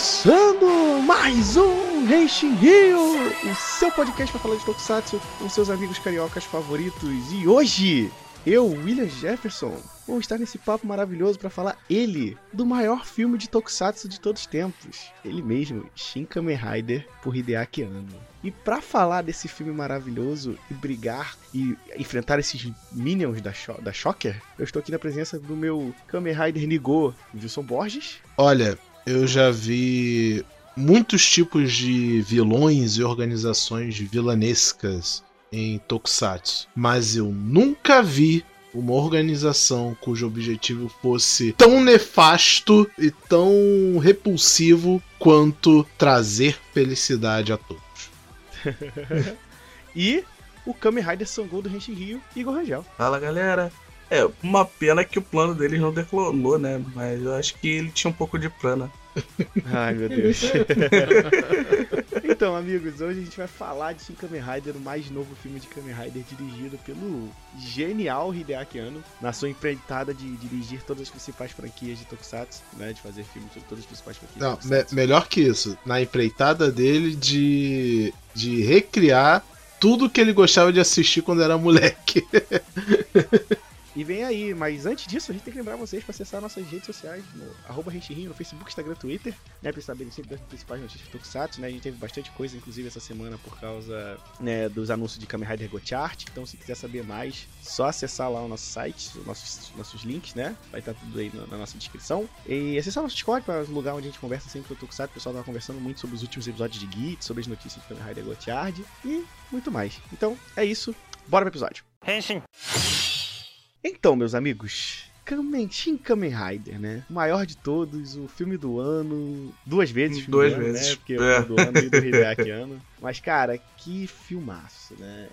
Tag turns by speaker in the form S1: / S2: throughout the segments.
S1: começando mais um Henshin Rio, o seu podcast para falar de Tokusatsu com seus amigos cariocas favoritos. E hoje, eu, William Jefferson, vou estar nesse papo maravilhoso para falar ele, do maior filme de Tokusatsu de todos os tempos. Ele mesmo, Shin Kamen Rider, por Hideaki Anno. E para falar desse filme maravilhoso e brigar e enfrentar esses minions da, Sho da Shocker, eu estou aqui na presença do meu Kamen Rider Nigo, Wilson Borges.
S2: Olha, eu já vi muitos tipos de vilões e organizações vilanescas em Tokusatsu, mas eu nunca vi uma organização cujo objetivo fosse tão nefasto e tão repulsivo quanto trazer felicidade a todos.
S1: e o Kamen Rider Sangou do Henshin Rio, Igor Rangel.
S3: Fala galera, é, uma pena que o plano deles não declonou, né? Mas eu acho que ele tinha um pouco de plano.
S1: Ai, meu Deus. então, amigos, hoje a gente vai falar de Shin Kamen Rider, o mais novo filme de Kamen Rider dirigido pelo genial Hideaki Anno, na sua empreitada de dirigir todas as principais franquias de Tokusatsu, né, de fazer filmes de todas as principais franquias
S2: Não, me melhor que isso, na empreitada dele de, de recriar tudo que ele gostava de assistir quando era moleque.
S1: E vem aí, mas antes disso, a gente tem que lembrar vocês para acessar nossas redes sociais, no arroba no Facebook, Instagram, Twitter, né? Pra saberem sempre das principais notícias de Tokusatsu, né? A gente teve bastante coisa, inclusive, essa semana por causa né, dos anúncios de Kamen Rider Chart. Então, se quiser saber mais, só acessar lá o nosso site, os nossos, nossos links, né? Vai estar tudo aí na, na nossa descrição. E acessar nosso Discord, para o lugar onde a gente conversa sempre com o Tokusatsu. O pessoal tá conversando muito sobre os últimos episódios de Git, sobre as notícias de Kamen Rider Chart e muito mais. Então, é isso. Bora pro episódio. Henshin! Então, meus amigos, Kamen, Shin Kamen Rider, né? O maior de todos, o filme do ano. Duas vezes.
S3: Duas
S1: ano,
S3: vezes.
S1: Né? Porque é. o do ano e do Hideaki ano. Mas, cara, que filmaço, né?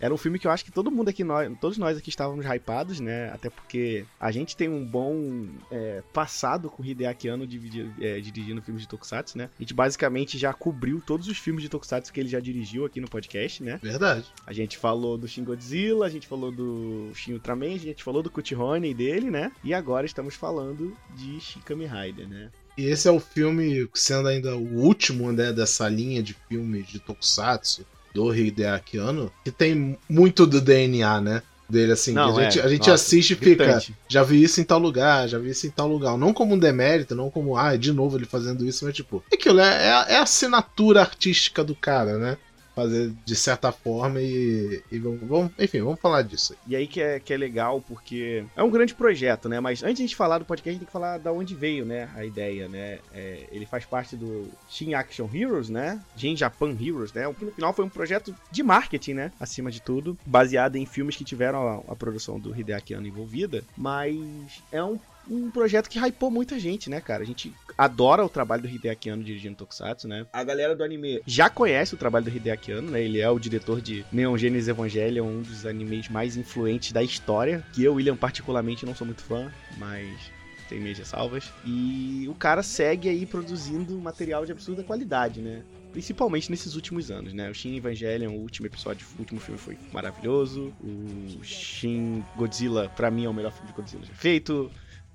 S1: Era um filme que eu acho que todo mundo aqui, nós, todos nós aqui estávamos hypados, né? Até porque a gente tem um bom é, passado com o Hideaki Anno dividir, é, dirigindo filmes de Tokusatsu, né? A gente basicamente já cobriu todos os filmes de Tokusatsu que ele já dirigiu aqui no podcast, né?
S2: Verdade.
S1: A gente falou do Shin Godzilla, a gente falou do Shin Ultraman, a gente falou do Cut Honey dele, né? E agora estamos falando de Shin Kamen Rider, né?
S2: E esse é o filme, sendo ainda o último né, dessa linha de filmes de Tokusatsu, do Hideaki Anno, que tem muito do DNA, né? Dele, assim,
S1: Não,
S2: a gente,
S1: é.
S2: a gente
S1: Nossa,
S2: assiste e
S1: gritante.
S2: fica. Já vi isso em tal lugar, já vi isso em tal lugar. Não como um demérito, não como, ah, de novo ele fazendo isso, mas tipo, é aquilo, é, é, é a assinatura artística do cara, né? Fazer de certa forma e. e vamos, vamos- enfim, vamos falar disso.
S1: E aí que é, que é legal, porque é um grande projeto, né? Mas antes de falar do podcast, a gente tem que falar da onde veio, né? A ideia, né? É, ele faz parte do Shin Action Heroes, né? Shin Japan Heroes, né? Que no final foi um projeto de marketing, né? Acima de tudo, baseado em filmes que tiveram a, a produção do Hideaki Anno envolvida. Mas é um um projeto que hypou muita gente, né, cara? A gente adora o trabalho do Hideaki Anno dirigindo Tokusatsu, né? A galera do anime já conhece o trabalho do Hideaki Anno, né? Ele é o diretor de Neon Genesis Evangelion, um dos animes mais influentes da história, que eu, William, particularmente não sou muito fã, mas tem minhas ressalvas. E o cara segue aí produzindo material de absurda qualidade, né? Principalmente nesses últimos anos, né? O Shin Evangelion, o último episódio, o último filme foi maravilhoso. O Shin Godzilla, pra mim, é o melhor filme de Godzilla já feito.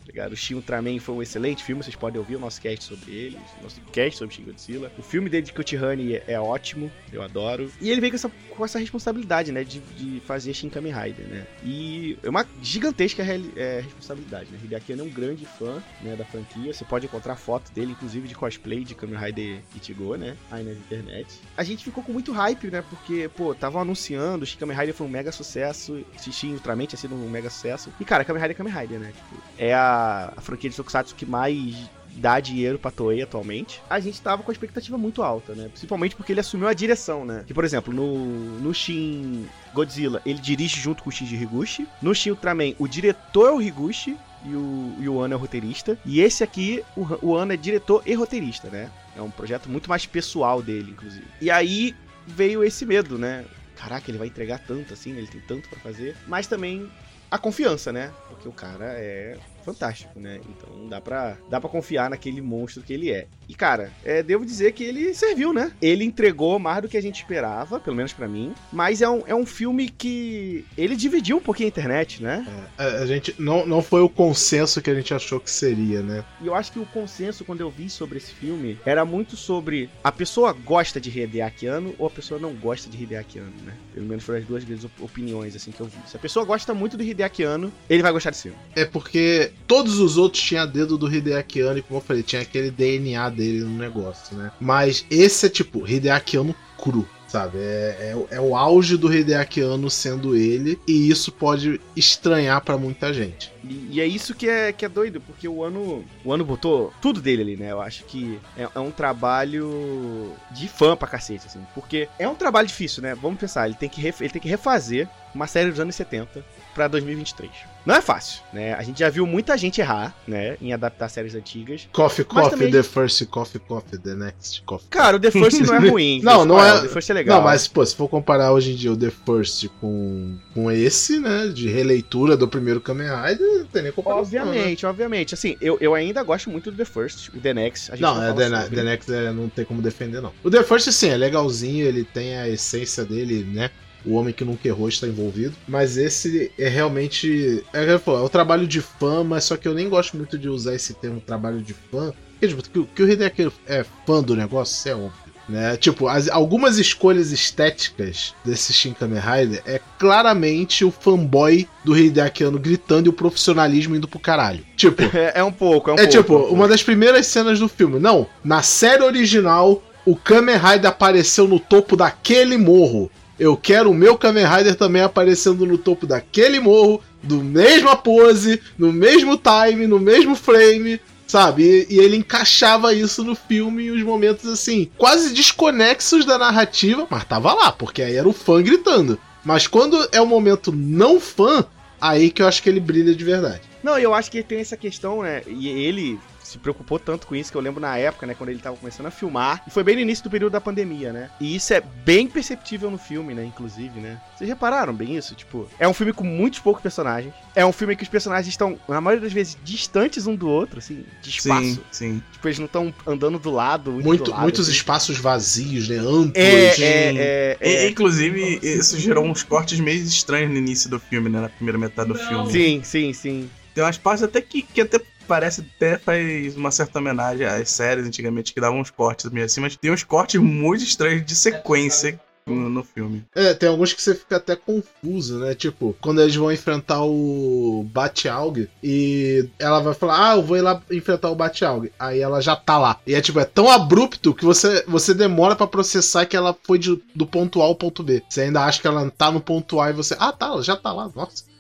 S1: Ligado? O Shin Ultraman foi um excelente filme, vocês podem ouvir o nosso cast sobre ele, o nosso cast sobre Shin Godzilla. O filme dele de Honey é, é ótimo, eu adoro. E ele veio com essa, com essa responsabilidade, né, de, de fazer Shin Kamen Rider, né? E é uma gigantesca é, responsabilidade, né? Hideaki é um grande fã, né, da franquia. Você pode encontrar foto dele, inclusive, de cosplay de Kamen Rider Ichigo, né? Aí na internet. A gente ficou com muito hype, né? Porque, pô, estavam anunciando, Shin Kamen Rider foi um mega sucesso, Shin Ultraman tinha sido um mega sucesso. E, cara, Kamen Rider é Kamen Rider, né? Tipo, é a, a franquia de Tokusatsu que mais dá dinheiro pra Toei atualmente. A gente tava com a expectativa muito alta, né? Principalmente porque ele assumiu a direção, né? Que, por exemplo, no, no Shin Godzilla, ele dirige junto com o Shinji Higuchi. No Shin Ultraman, o diretor é o Higuchi e o, e o Ano é o roteirista. E esse aqui, o, o Ano é diretor e roteirista, né? É um projeto muito mais pessoal dele, inclusive. E aí veio esse medo, né? Caraca, ele vai entregar tanto assim, ele tem tanto pra fazer. Mas também a confiança, né? Porque o cara é fantástico, né? Então dá pra, dá pra confiar naquele monstro que ele é. E, cara, é, devo dizer que ele serviu, né? Ele entregou mais do que a gente esperava, pelo menos para mim. Mas é um, é um filme que ele dividiu um pouquinho a internet, né?
S2: É, a gente não, não foi o consenso que a gente achou que seria, né?
S1: E eu acho que o consenso, quando eu vi sobre esse filme, era muito sobre a pessoa gosta de Hideaki Anno ou a pessoa não gosta de Hideaki Anno, né? Pelo menos foram as duas grandes opiniões, assim, que eu vi. Se a pessoa gosta muito do Hideaki Anno, ele vai gostar desse filme.
S2: É porque todos os outros tinham dedo do Hideaki Anno e, como eu falei, tinha aquele DNA dele no negócio, né? Mas esse é tipo, Hideaki Anno cru sabe? É, é, é, o auge do Hideaki Anno sendo ele, e isso pode estranhar para muita gente.
S1: E, e, é isso que é, que é doido, porque o ano, o ano botou tudo dele ali, né? Eu acho que é, é um trabalho de fã pra cacete, assim. Porque é um trabalho difícil, né? Vamos pensar, ele tem que, ele tem que refazer uma série dos anos 70 para 2023. Não é fácil, né? A gente já viu muita gente errar, né, em adaptar séries antigas.
S2: Coffee Coffee, também... The First Coffee Coffee, The Next Coffee.
S1: Cara, o The First não é ruim.
S2: não, não é. O The First é legal. Não, mas pô, se for comparar hoje em dia o The First com, com esse, né, de releitura do primeiro Kamen Rider, não tem nem comparação.
S1: Obviamente,
S2: né?
S1: obviamente. Assim, eu, eu ainda gosto muito do The First, o The Next.
S2: Gente não, não é The, The Next é, não tem como defender não. O The First sim, é legalzinho, ele tem a essência dele, né? O homem que nunca errou está envolvido. Mas esse é realmente. É, é, o trabalho de fã, mas só que eu nem gosto muito de usar esse termo trabalho de fã. Porque, tipo, que, que o Hideki é fã do negócio, é óbvio. Né? Tipo, as, algumas escolhas estéticas desse Shin Kamen Rider é claramente o fanboy do Hideaki Anno gritando e o profissionalismo indo pro caralho. Tipo.
S1: É, é um pouco, é um
S2: é
S1: pouco.
S2: tipo,
S1: é um pouco.
S2: uma das primeiras cenas do filme. Não, na série original, o Kamen Rider apareceu no topo daquele morro. Eu quero o meu Kamen Rider também aparecendo no topo daquele morro, do mesma pose, no mesmo time, no mesmo frame, sabe? E, e, ele encaixava isso no filme em uns momentos assim, quase desconexos da narrativa, mas tava lá, porque aí era o fã gritando. Mas quando é um momento não fã, aí que eu acho que ele brilha de verdade.
S1: Não, eu acho que tem essa questão, né? E ele se preocupou tanto com isso que eu lembro na época, né, quando ele tava começando a filmar. E foi bem no início do período da pandemia, né? E isso é bem perceptível no filme, né, inclusive, né? Vocês repararam bem isso? Tipo, é um filme com muitos poucos personagens. É um filme que os personagens estão, na maioria das vezes, distantes um do outro, assim, de espaço.
S3: Sim, sim.
S1: Tipo, eles não estão andando do lado.
S2: Muito,
S1: do lado,
S2: muitos assim. espaços vazios, né? Amplos.
S1: É, é, é, é,
S3: Inclusive, isso gerou uns cortes meio estranhos no início do filme, né? Na primeira metade do filme.
S1: Sim, sim, sim.
S3: Tem umas partes até que, que até parece até faz uma certa homenagem às séries antigamente que davam uns cortes meio assim, mas tem uns cortes muito estranhos de sequência no, no, filme.
S2: É, tem alguns que você fica até confuso, né? Tipo, quando eles vão enfrentar o Bat-Alg e ela vai falar, ah, eu vou ir lá enfrentar o Bat-Alg. Aí ela já tá lá. E é tipo, é tão abrupto que você, você demora para processar que ela foi de, do ponto A ao ponto B. Você ainda acha que ela tá no ponto A e você, ah, tá, ela já tá lá, nossa.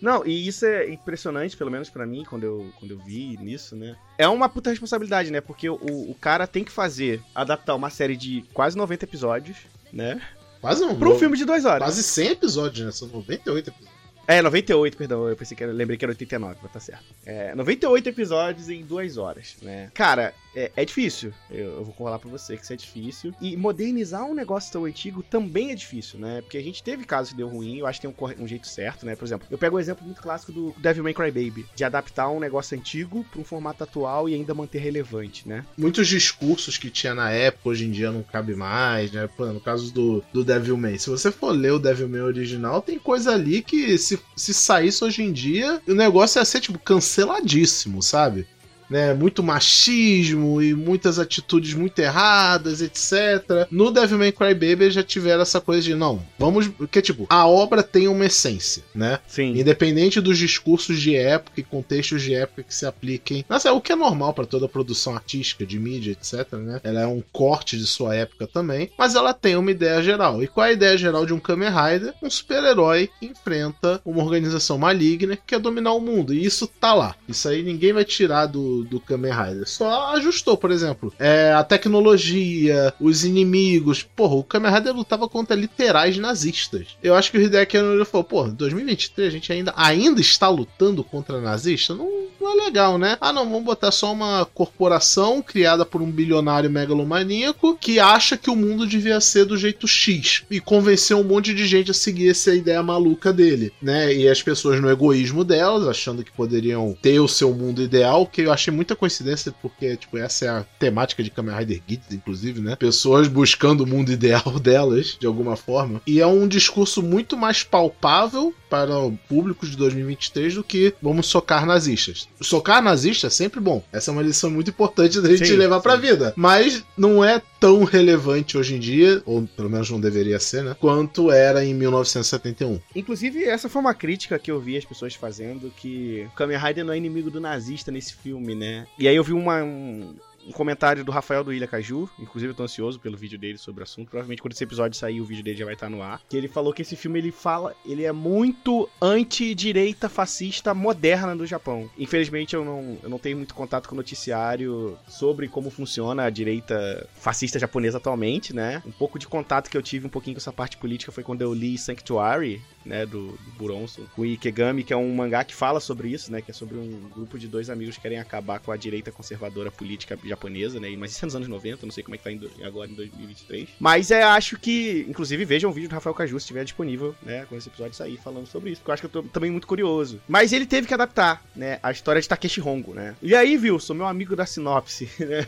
S1: Não, e isso é impressionante, pelo menos para mim, quando eu, quando eu vi nisso, né? É uma puta responsabilidade, né? Porque o, o cara tem que fazer, adaptar uma série de quase 90 episódios, né?
S2: Quase não.
S1: Pra um filme de duas horas.
S2: Quase 100 episódios, né? São 98 episódios.
S1: É, 98, perdão. Eu pensei que era, lembrei que era 89, mas tá certo. É, 98 episódios em duas horas, né? Cara, é, é difícil. Eu, eu, vou falar pra você que isso é difícil. E modernizar um negócio tão antigo também é difícil, né? Porque a gente teve casos que deu ruim, eu acho que tem um, um jeito certo, né? Por exemplo, eu pego um exemplo muito clássico do Devil May Cry Baby, de adaptar um negócio antigo pra um formato atual e ainda manter relevante, né?
S2: Muitos discursos que tinha na época, hoje em dia não cabe mais, né? Pô, no caso do, do Devil May, se você for ler o Devil May original, tem coisa ali que se, se saísse hoje em dia, o negócio ia ser, tipo, canceladíssimo, sabe? Né, muito machismo e muitas atitudes muito erradas, etc. No Devil May Cry Baby já tiveram essa coisa de não, vamos, porque tipo, a obra tem uma essência, né?
S1: Sim.
S2: Independente dos discursos de época e contextos de época que se apliquem. Mas é o que é normal para toda produção artística, de mídia, etc, né? Ela é um corte de sua época também, mas ela tem uma ideia geral. E qual é a ideia geral de um Kamen Rider? Um super-herói que enfrenta uma organização maligna que quer dominar o mundo. E isso tá lá. Isso aí ninguém vai tirar do do, Kamen Rider. Só ajustou, por exemplo, é, a tecnologia, os inimigos. Porra, o Kamen Rider lutava contra literais nazistas. Eu acho que o Hideki Anno falou, pô, 2023 a gente ainda, ainda está lutando contra nazista? Não, não é legal, né? Ah, não, vamos botar só uma corporação criada por um bilionário megalomaníaco que acha que o mundo devia ser do jeito X e convencer um monte de gente a seguir essa ideia maluca dele, né? E as pessoas no egoísmo delas, achando que poderiam ter o seu mundo ideal, que eu achei muita coincidência, porque, tipo, essa é a temática de Kamen Rider Kids, inclusive, né? Pessoas buscando o mundo ideal delas, de alguma forma. E é um discurso muito mais palpável para o público de 2023 do que vamos socar nazistas. Socar nazista é sempre bom. Essa é uma lição muito importante da gente
S1: Sim,
S2: levar pra
S1: sim.
S2: vida. Mas não é tão relevante hoje em dia, ou pelo menos não deveria ser, né? Quanto era em 1971.
S1: Inclusive, essa foi uma crítica que eu vi as pessoas fazendo, que o Kamen Rider não é inimigo do nazista nesse filme, né? E aí eu vi uma, um, um comentário do Rafael do Ilha Caju, inclusive eu tô ansioso pelo vídeo dele sobre o assunto, provavelmente quando esse episódio sair o vídeo dele já vai estar no ar, que ele falou que esse filme ele fala, ele é muito anti-direita fascista moderna do Japão. Infelizmente eu não, eu não tenho muito contato com o noticiário sobre como funciona a direita fascista japonesa atualmente, né? Um pouco de contato que eu tive um pouquinho com essa parte política foi quando eu li Sanctuary, né, do, do Buronso, com Ikegami, que é um mangá que fala sobre isso, né, que é sobre um grupo de dois amigos que querem acabar com a direita conservadora política japonesa, né, mas isso é nos anos 90, não sei como é que tá em do- agora em 2023. Mas é, acho que, inclusive, vejam o vídeo do Rafael Caju, se estiver disponível, né, quando esse episódio sair, falando sobre isso, porque eu acho que eu tô também muito curioso. Mas ele teve que adaptar, né, a história de Takeshi Hongo, né. E aí, Wilson, meu amigo da sinopse, né,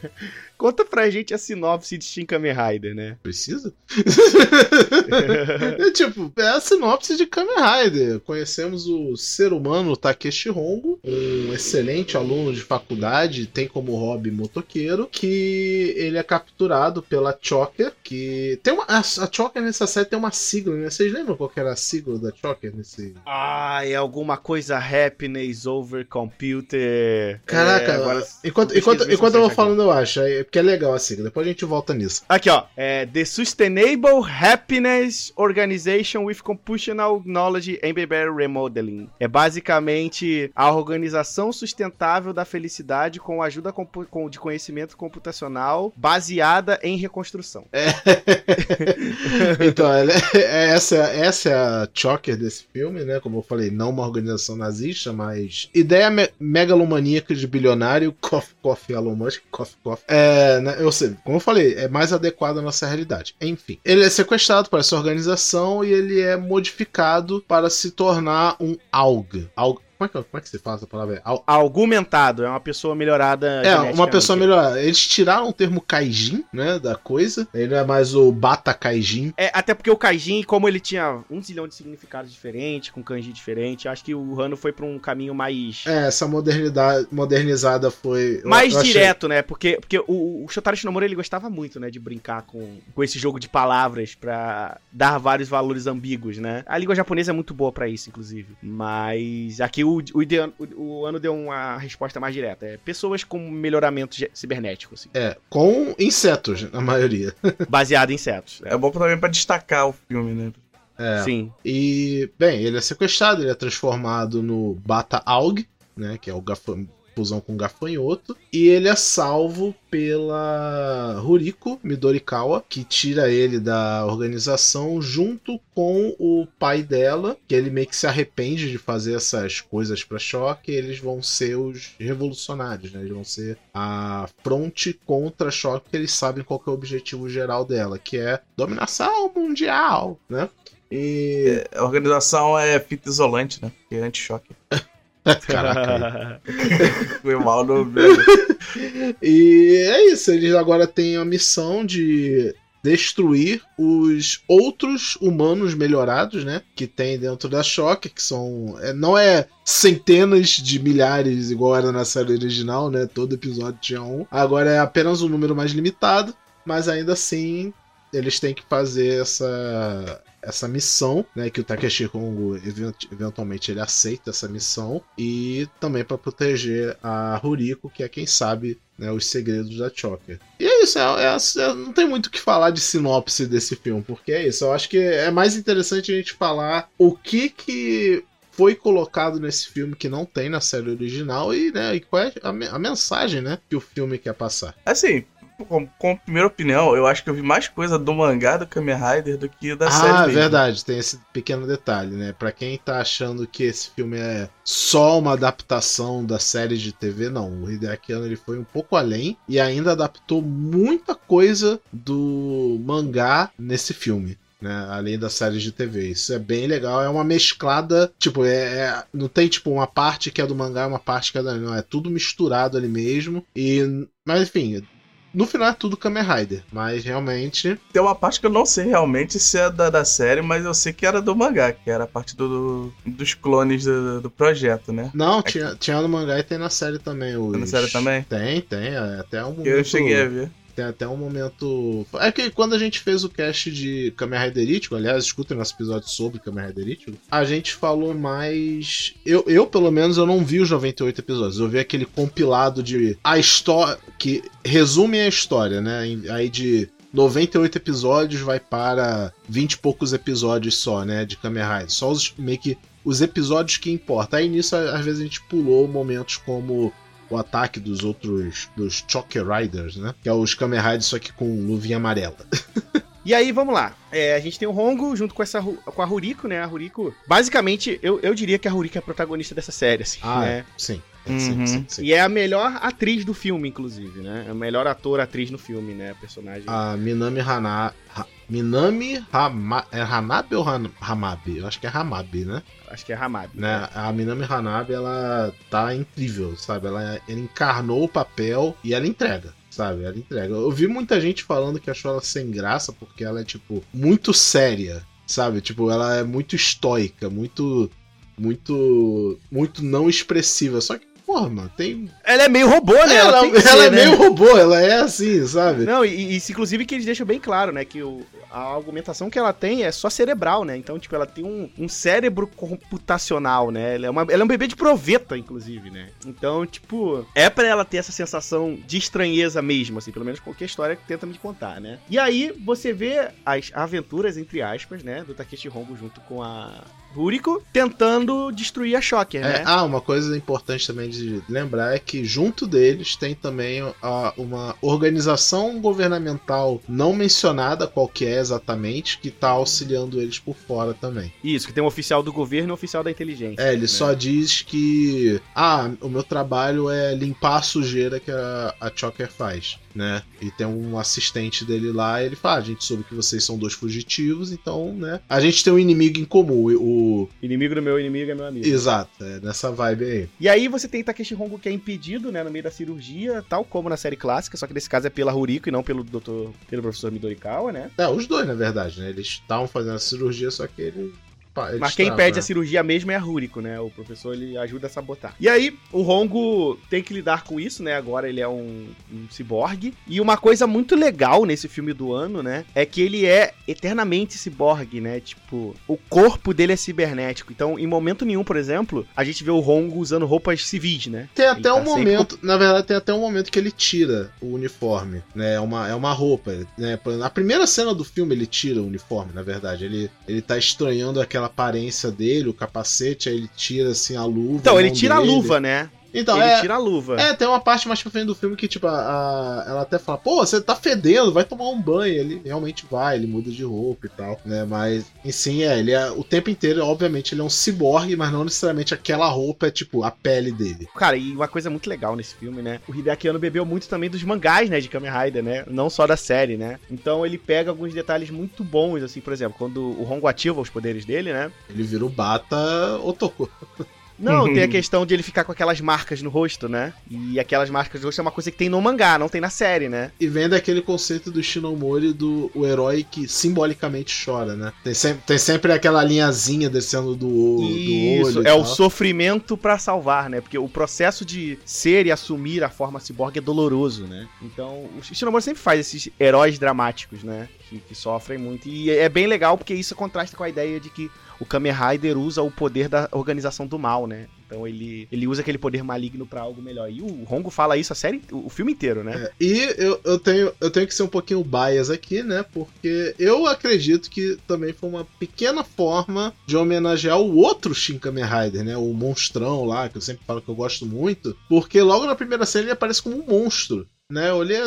S1: conta pra gente a sinopse de Shin Kamen Rider, né.
S2: Precisa? é tipo, é a sinopse de Kamen Rider. Conhecemos o ser humano Takeshi Hongo, um excelente aluno de faculdade, tem como hobby motoqueiro, que ele é capturado pela Choker, que tem uma a, a Choker nessa série tem uma sigla, né? Vocês lembram qual que era a sigla da Choker nesse
S1: Ah, é alguma coisa happiness over computer.
S2: Caraca,
S1: É, agora-
S2: enquanto, enquanto, enquanto eu vou falando, eu acho. É porque é legal a sigla. Depois a gente volta nisso.
S1: Aqui, ó. É The Sustainable Happiness Organization with Computational Knowledge Embedded Remodeling. É basicamente a organização sustentável da felicidade com ajuda com- de conhecimento computacional baseada em reconstrução.
S2: então, ela é- é- essa, essa é a choker desse filme, né? Como eu falei, não uma organização nazista, mas ideia me megalomaníaca de bilionário, coffee, coffee, Elon Musk, coffee, coffee. É, né, eu sei, como eu falei, é mais adequado à nossa realidade. Enfim, ele é sequestrado para essa organização e ele é modificado para se tornar um AUG. AUG como, é que, como é que se fala essa palavra? Au-
S1: Argumentado, é uma pessoa melhorada.
S2: é, uma pessoa melhor. Eles tiraram o termo Kaijin, né, da coisa. Ele não é mais o Bata Kaijin.
S1: É, até porque o Kaijin, como ele tinha um zilhão de significados diferentes, com kanji diferente, acho que o Hano foi pra um caminho mais.
S2: É, essa modernidade, modernizada foi. eu-
S1: mais
S2: eu achei-
S1: direto, né? Porque, porque o, o Shotaro Shinomura ele gostava muito, né? De brincar com, com esse jogo de palavras pra dar vários valores ambíguos, né? A língua japonesa é muito boa pra isso, inclusive. Mas aqui o, o, o, o ano deu uma resposta mais direta. É pessoas com melhoramento cibernético, assim,
S2: É, com insetos, na maioria.
S1: baseado em insetos.
S3: É bom também pra destacar o filme, né?
S2: É.
S1: Sim.
S2: E, bem, ele é sequestrado, ele é transformado no Bata Aug, né? Que é o gafan- fusão com gafanhoto. E ele é salvo pela Ruriko Midorikawa, que tira ele da organização junto com o pai dela, que ele meio que se arrepende de fazer essas coisas pra choque. Eles vão ser os revolucionários, né? Eles vão ser a fronte contra choque, porque eles sabem qual que é o objetivo geral dela, que é dominação mundial, né? E.
S3: A organização é fita isolante, né? Que é anti-choque.
S2: Caraca.
S3: Foi mal no.
S2: e é isso, eles agora têm a missão de destruir os outros humanos melhorados, né? Que tem dentro da Shocker, que são. é, não é centenas de milhares, igual era na série original, né? Todo episódio tinha um. Agora é apenas um número mais limitado, mas ainda assim eles têm que fazer essa essa missão, né, que o Takeshi event- eventualmente ele aceita essa missão e também para proteger a Ruriko, que é quem sabe né, os segredos da Choker. E é isso, é, é- é- não tem muito o que falar de sinopse desse filme, porque é isso. Eu acho que é mais interessante a gente falar o que que foi colocado nesse filme que não tem na série original e, né, e qual é a, a mensagem, né, que o filme quer passar.
S3: Assim, com, com primeira opinião, eu acho que eu vi mais coisa do mangá do Kamen Rider do que da
S2: ah,
S3: série. Ah,
S2: verdade, tem esse pequeno detalhe, né? Pra quem tá achando que esse filme é só uma adaptação da série de TV, não. O Hideaki Anno ele foi um pouco além e ainda adaptou muita coisa do mangá nesse filme. Né, além das séries de TV. Isso é bem legal. É uma mesclada. Tipo, é, é, não tem tipo uma parte que é do mangá e uma parte que é da. Não, é tudo misturado ali mesmo. E. Mas enfim, no final é tudo Kamen Rider, mas realmente.
S3: Tem uma parte que eu não sei realmente se é da, da série, mas eu sei que era do mangá, que era a parte do, dos clones do, do projeto, né?
S2: Não, é tinha, que... tinha no mangá e tem na série também. Os...
S3: Tem na série também?
S2: Tem, tem. É até um momento.
S3: Eu cheguei a ver.
S2: Tem até um momento. É que quando a gente fez o cast de Kamen Rider Ichigo, aliás, escutem nosso episódio sobre Kamen Rider Ichigo, a gente falou mais. Eu, eu, pelo menos, eu não vi os 98 episódios. Eu vi aquele compilado de. A história. que resume a história, né? Aí de 98 episódios vai para 20 e poucos episódios só, né? De Kamen Rider. Só os meio que os episódios que importam. Aí nisso, às vezes, a gente pulou momentos como o ataque dos outros, dos Choker Riders, né? Que é os Kamen Riders, só que com luvinha amarela.
S1: E aí, vamos lá. É, a gente tem o Hongo junto com, essa, com a Ruriko, né? A Ruriko. Basicamente, eu, eu diria que a Ruriko é a protagonista dessa série, assim.
S2: Ah,
S1: né?
S2: sim.
S1: Uhum. Sim, sim, sim. E é a melhor atriz do filme, inclusive, né? É a melhor ator, atriz no filme, né? A personagem.
S2: A Minami Hana... Ha... Minami Hama... É Hanabi ou Han... Hamabi? Eu acho que é Hamabi, né?
S1: Acho que é Hamabi.
S2: Né? É. A Minami Hanabi, ela tá incrível, sabe? Ela, ela encarnou o papel e ela entrega sabe? Ela entrega. Eu vi muita gente falando que achou ela sem graça porque ela é, tipo, muito séria, sabe? Tipo, ela é muito estoica, muito. Muito. Muito não expressiva. Só que mano, tem.
S1: Ela é meio robô, né?
S2: Ela, ela, ela ser, é né? meio robô, ela é assim, sabe?
S1: Não, e, e inclusive que eles deixam bem claro, né? Que o, a argumentação que ela tem é só cerebral, né? Então, tipo, ela tem um, um cérebro computacional, né? Ela é, uma, ela é um bebê de proveta, inclusive, né? Então, tipo, é para ela ter essa sensação de estranheza mesmo, assim, pelo menos qualquer história que tenta me contar, né? E aí você vê as aventuras, entre aspas, né? Do Takeshi Hongo junto com a Rúrico tentando destruir a Shocker,
S2: é,
S1: né?
S2: Ah, uma coisa importante também de lembrar é que junto deles tem também a, uma organização governamental não mencionada qualquer exatamente que tá auxiliando eles por fora também.
S1: Isso, que tem um oficial do governo e um oficial da inteligência.
S2: É, ele né? só diz que ah, o meu trabalho é limpar a sujeira que a, a Choker faz né? E tem um assistente dele lá, e ele fala: ah, a gente soube que vocês são dois fugitivos, então, né? A gente tem um inimigo em comum. O
S1: inimigo do meu inimigo é meu amigo.
S2: Exato, é nessa vibe aí.
S1: E aí você tem Takeshi Hongo que é impedido, né, no meio da cirurgia, tal como na série clássica, só que nesse caso é pela Ruriko e não pelo doutor, pelo professor Midorikawa, né?
S2: É, os dois, na verdade, né? Eles estavam fazendo a cirurgia, só que ele
S1: mas quem pede né? a cirurgia mesmo é a Rúrico, né? O professor ele ajuda a sabotar. E aí, o Rongo tem que lidar com isso, né? Agora ele é um, um ciborgue. E uma coisa muito legal nesse filme do ano, né? É que ele é eternamente ciborgue, né? Tipo, o corpo dele é cibernético. Então, em momento nenhum, por exemplo, a gente vê o Rongo usando roupas civis, né?
S2: Tem até tá um momento, na verdade, tem até um momento que ele tira o uniforme, né? É uma, é uma roupa, né? Na primeira cena do filme ele tira o uniforme, na verdade. Ele, ele tá estranhando aquela aquela aparência dele, o capacete, aí ele tira assim a luva.
S1: Então, ele tira dele. a luva, né?
S2: Então,
S1: ele
S2: é,
S1: tira a luva.
S2: É, tem uma parte mais pra frente do filme que, tipo, a, a, ela até fala, pô, você tá fedendo, vai tomar um banho. Ele realmente vai, ele muda de roupa e tal, né? Mas, em sim, é, ele é o tempo inteiro, obviamente, ele é um ciborgue, mas não necessariamente aquela roupa é, tipo, a pele dele.
S1: Cara, e uma coisa muito legal nesse filme, né? O Hideaki Anno bebeu muito também dos mangás, né, de Kamen Rider, né? Não só da série, né? Então ele pega alguns detalhes muito bons, assim, por exemplo, quando o Hongo ativa os poderes dele, né?
S2: Ele vira o Bata Otoko.
S1: Não, tem a questão de ele ficar com aquelas marcas no rosto, né? E aquelas marcas no rosto é uma coisa que tem no mangá, não tem na série, né?
S2: E vem daquele conceito do Shinomori do o herói que simbolicamente chora, né? Tem sempre, tem sempre aquela linhazinha descendo do, Isso, do olho.
S1: é o sofrimento para salvar, né? Porque o processo de ser e assumir a forma ciborgue é doloroso, né? Então, o Shinomori sempre faz esses heróis dramáticos, né? Que, que sofrem muito. E é bem legal porque isso contrasta com a ideia de que o Kamen Rider usa o poder da organização do mal, né? Então ele, ele usa aquele poder maligno para algo melhor. E o Rongo fala isso a série, o, filme inteiro, né?
S2: É, e eu, eu, tenho, eu tenho que ser um pouquinho bias aqui, né? Porque eu acredito que também foi uma pequena forma de homenagear o outro Shin Kamen Rider, né? O monstrão lá, que eu sempre falo que eu gosto muito. Porque logo na primeira cena ele aparece como um monstro, né? Eu olhei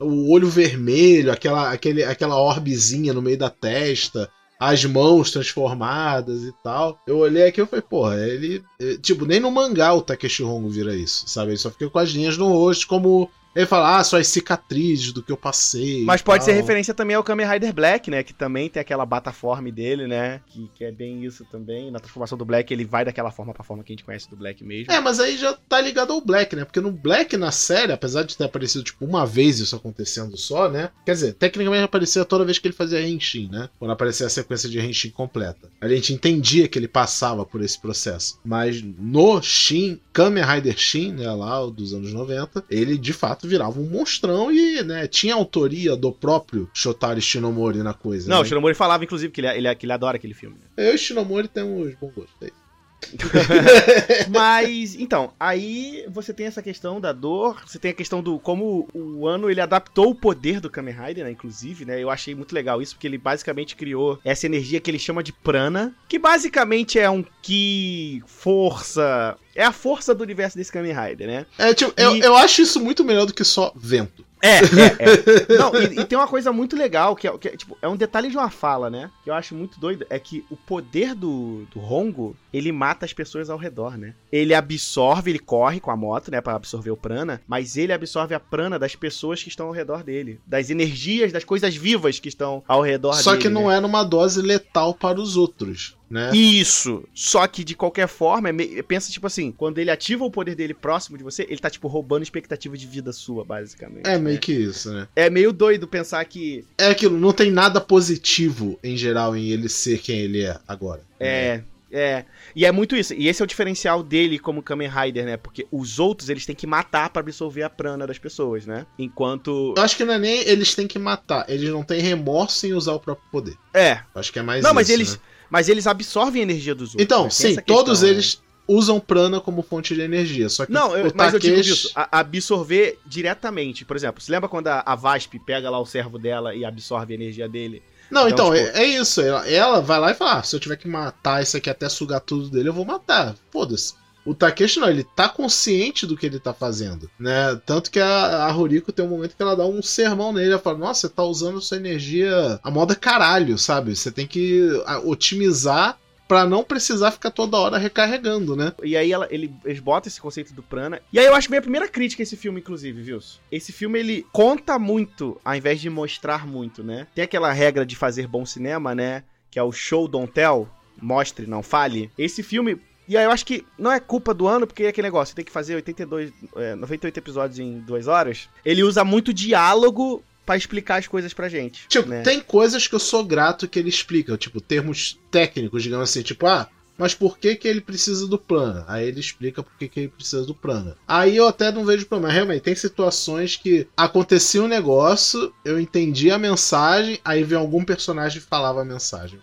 S2: o olho vermelho, aquela, aquele, aquela orbezinha no meio da testa, as mãos transformadas e tal. Eu olhei aqui e falei, porra, ele. Eh, tipo, nem no mangá o Takeshi Hongo vira isso, sabe? Ele só fica com as linhas no rosto, como ele fala, ah, só as cicatrizes do que eu passei.
S1: Mas pode ser referência também ao Kamen Rider Black, né? Que também tem aquela bataforme dele, né? Que, que é bem isso também. Na transformação do Black, ele vai daquela forma pra forma que a gente conhece do Black mesmo.
S2: É, mas aí já tá ligado ao Black, né? Porque no Black, na série, apesar de ter aparecido, tipo, uma vez isso acontecendo só, né? Quer dizer, tecnicamente aparecia toda vez que ele fazia Henshin, né? Quando aparecia a sequência de Henshin completa. A gente entendia que ele passava por esse processo. Mas no Shin, Kamen Rider Shin, né? Lá, dos anos 90, ele de fato virava um monstrão e, né, tinha autoria do próprio Shotari Shinomori na coisa.
S1: Não,
S2: né?
S1: o Shinomori falava, inclusive, que ele, ele, que ele adora aquele filme.
S2: Eu e o Shinomori temos bom gosto. É isso.
S1: Mas, então, aí você tem essa questão da dor, você tem a questão do como o ano ele adaptou o poder do Kamen Rider, né, inclusive, né? Eu achei muito legal isso, porque ele basicamente criou essa energia que ele chama de prana, que basicamente é um ki, força, é a força do universo desse Kamen Rider, né?
S2: É, tipo, e... eu, eu acho isso muito melhor do que só vento.
S1: É, é, é. Não, e, e, tem uma coisa muito legal, que, é, que é, tipo, é um detalhe de uma fala, né? Que eu acho muito doido, é que o poder do, do Hongo, ele mata as pessoas ao redor, né? Ele absorve, ele corre com a moto, né, para absorver o prana, mas ele absorve a prana das pessoas que estão ao redor dele, das energias, das coisas vivas que estão ao redor
S2: Só
S1: dele.
S2: Só que não
S1: né?
S2: é numa dose letal para os outros. Né?
S1: Isso. Só que de qualquer forma, é pensa tipo assim, quando ele ativa o poder dele próximo de você, ele tá tipo roubando expectativa de vida sua, basicamente.
S2: É né? meio que isso, né?
S1: É meio doido pensar que
S2: é aquilo, não tem nada positivo em geral em ele ser quem ele é agora.
S1: É. Né? É, e é muito isso. E esse é o diferencial dele como Kamen Rider, né? Porque os outros eles têm que matar para absorver a prana das pessoas, né? Enquanto.
S2: Eu acho que não é nem eles têm que matar, eles não têm remorso em usar o próprio poder.
S1: É.
S2: Eu acho que é mais
S1: Não,
S2: isso,
S1: mas eles.
S2: Né?
S1: Mas eles absorvem a energia dos outros.
S2: Então, né? sim, todos questão, eles né? usam prana como fonte de energia. Só que
S1: não, eu, mas Takeshi... eu digo isso, absorver diretamente. Por exemplo, você lembra quando a, a Vasp pega lá o servo dela e absorve a energia dele?
S2: Não, então, então tipo... é, é, isso. Ela, ela, vai lá e fala: ah, se eu tiver que matar isso aqui até sugar tudo dele, eu vou matar. Foda-se. O Takeshi não, ele tá consciente do que ele tá fazendo, né? Tanto que a, a Horiko tem um momento que ela dá um sermão nele, ela fala, nossa, você tá usando sua energia a moda caralho, sabe? Você tem que otimizar para não precisar ficar toda hora recarregando, né?
S1: E aí ela, ele, eles botam esse conceito do prana. E aí eu acho que minha primeira crítica a esse filme, inclusive, viu? Esse filme ele conta muito ao invés de mostrar muito, né? Tem aquela regra de fazer bom cinema, né? Que é o show don't tell, mostre, não fale. Esse filme e aí eu acho que não é culpa do ano, porque é aquele negócio, tem que fazer 82, é, 98 episódios em duas horas. Ele usa muito diálogo para explicar as coisas pra gente.
S2: Tipo,
S1: né?
S2: tem coisas que eu sou grato que ele explica, tipo, termos técnicos, digamos assim, tipo, ah, mas por que, que ele precisa do plano? Aí ele explica por que, que ele precisa do plano. Aí eu até não vejo problema. Realmente, tem situações que acontecia um negócio, eu entendi a mensagem, aí vem algum personagem e falava a mensagem.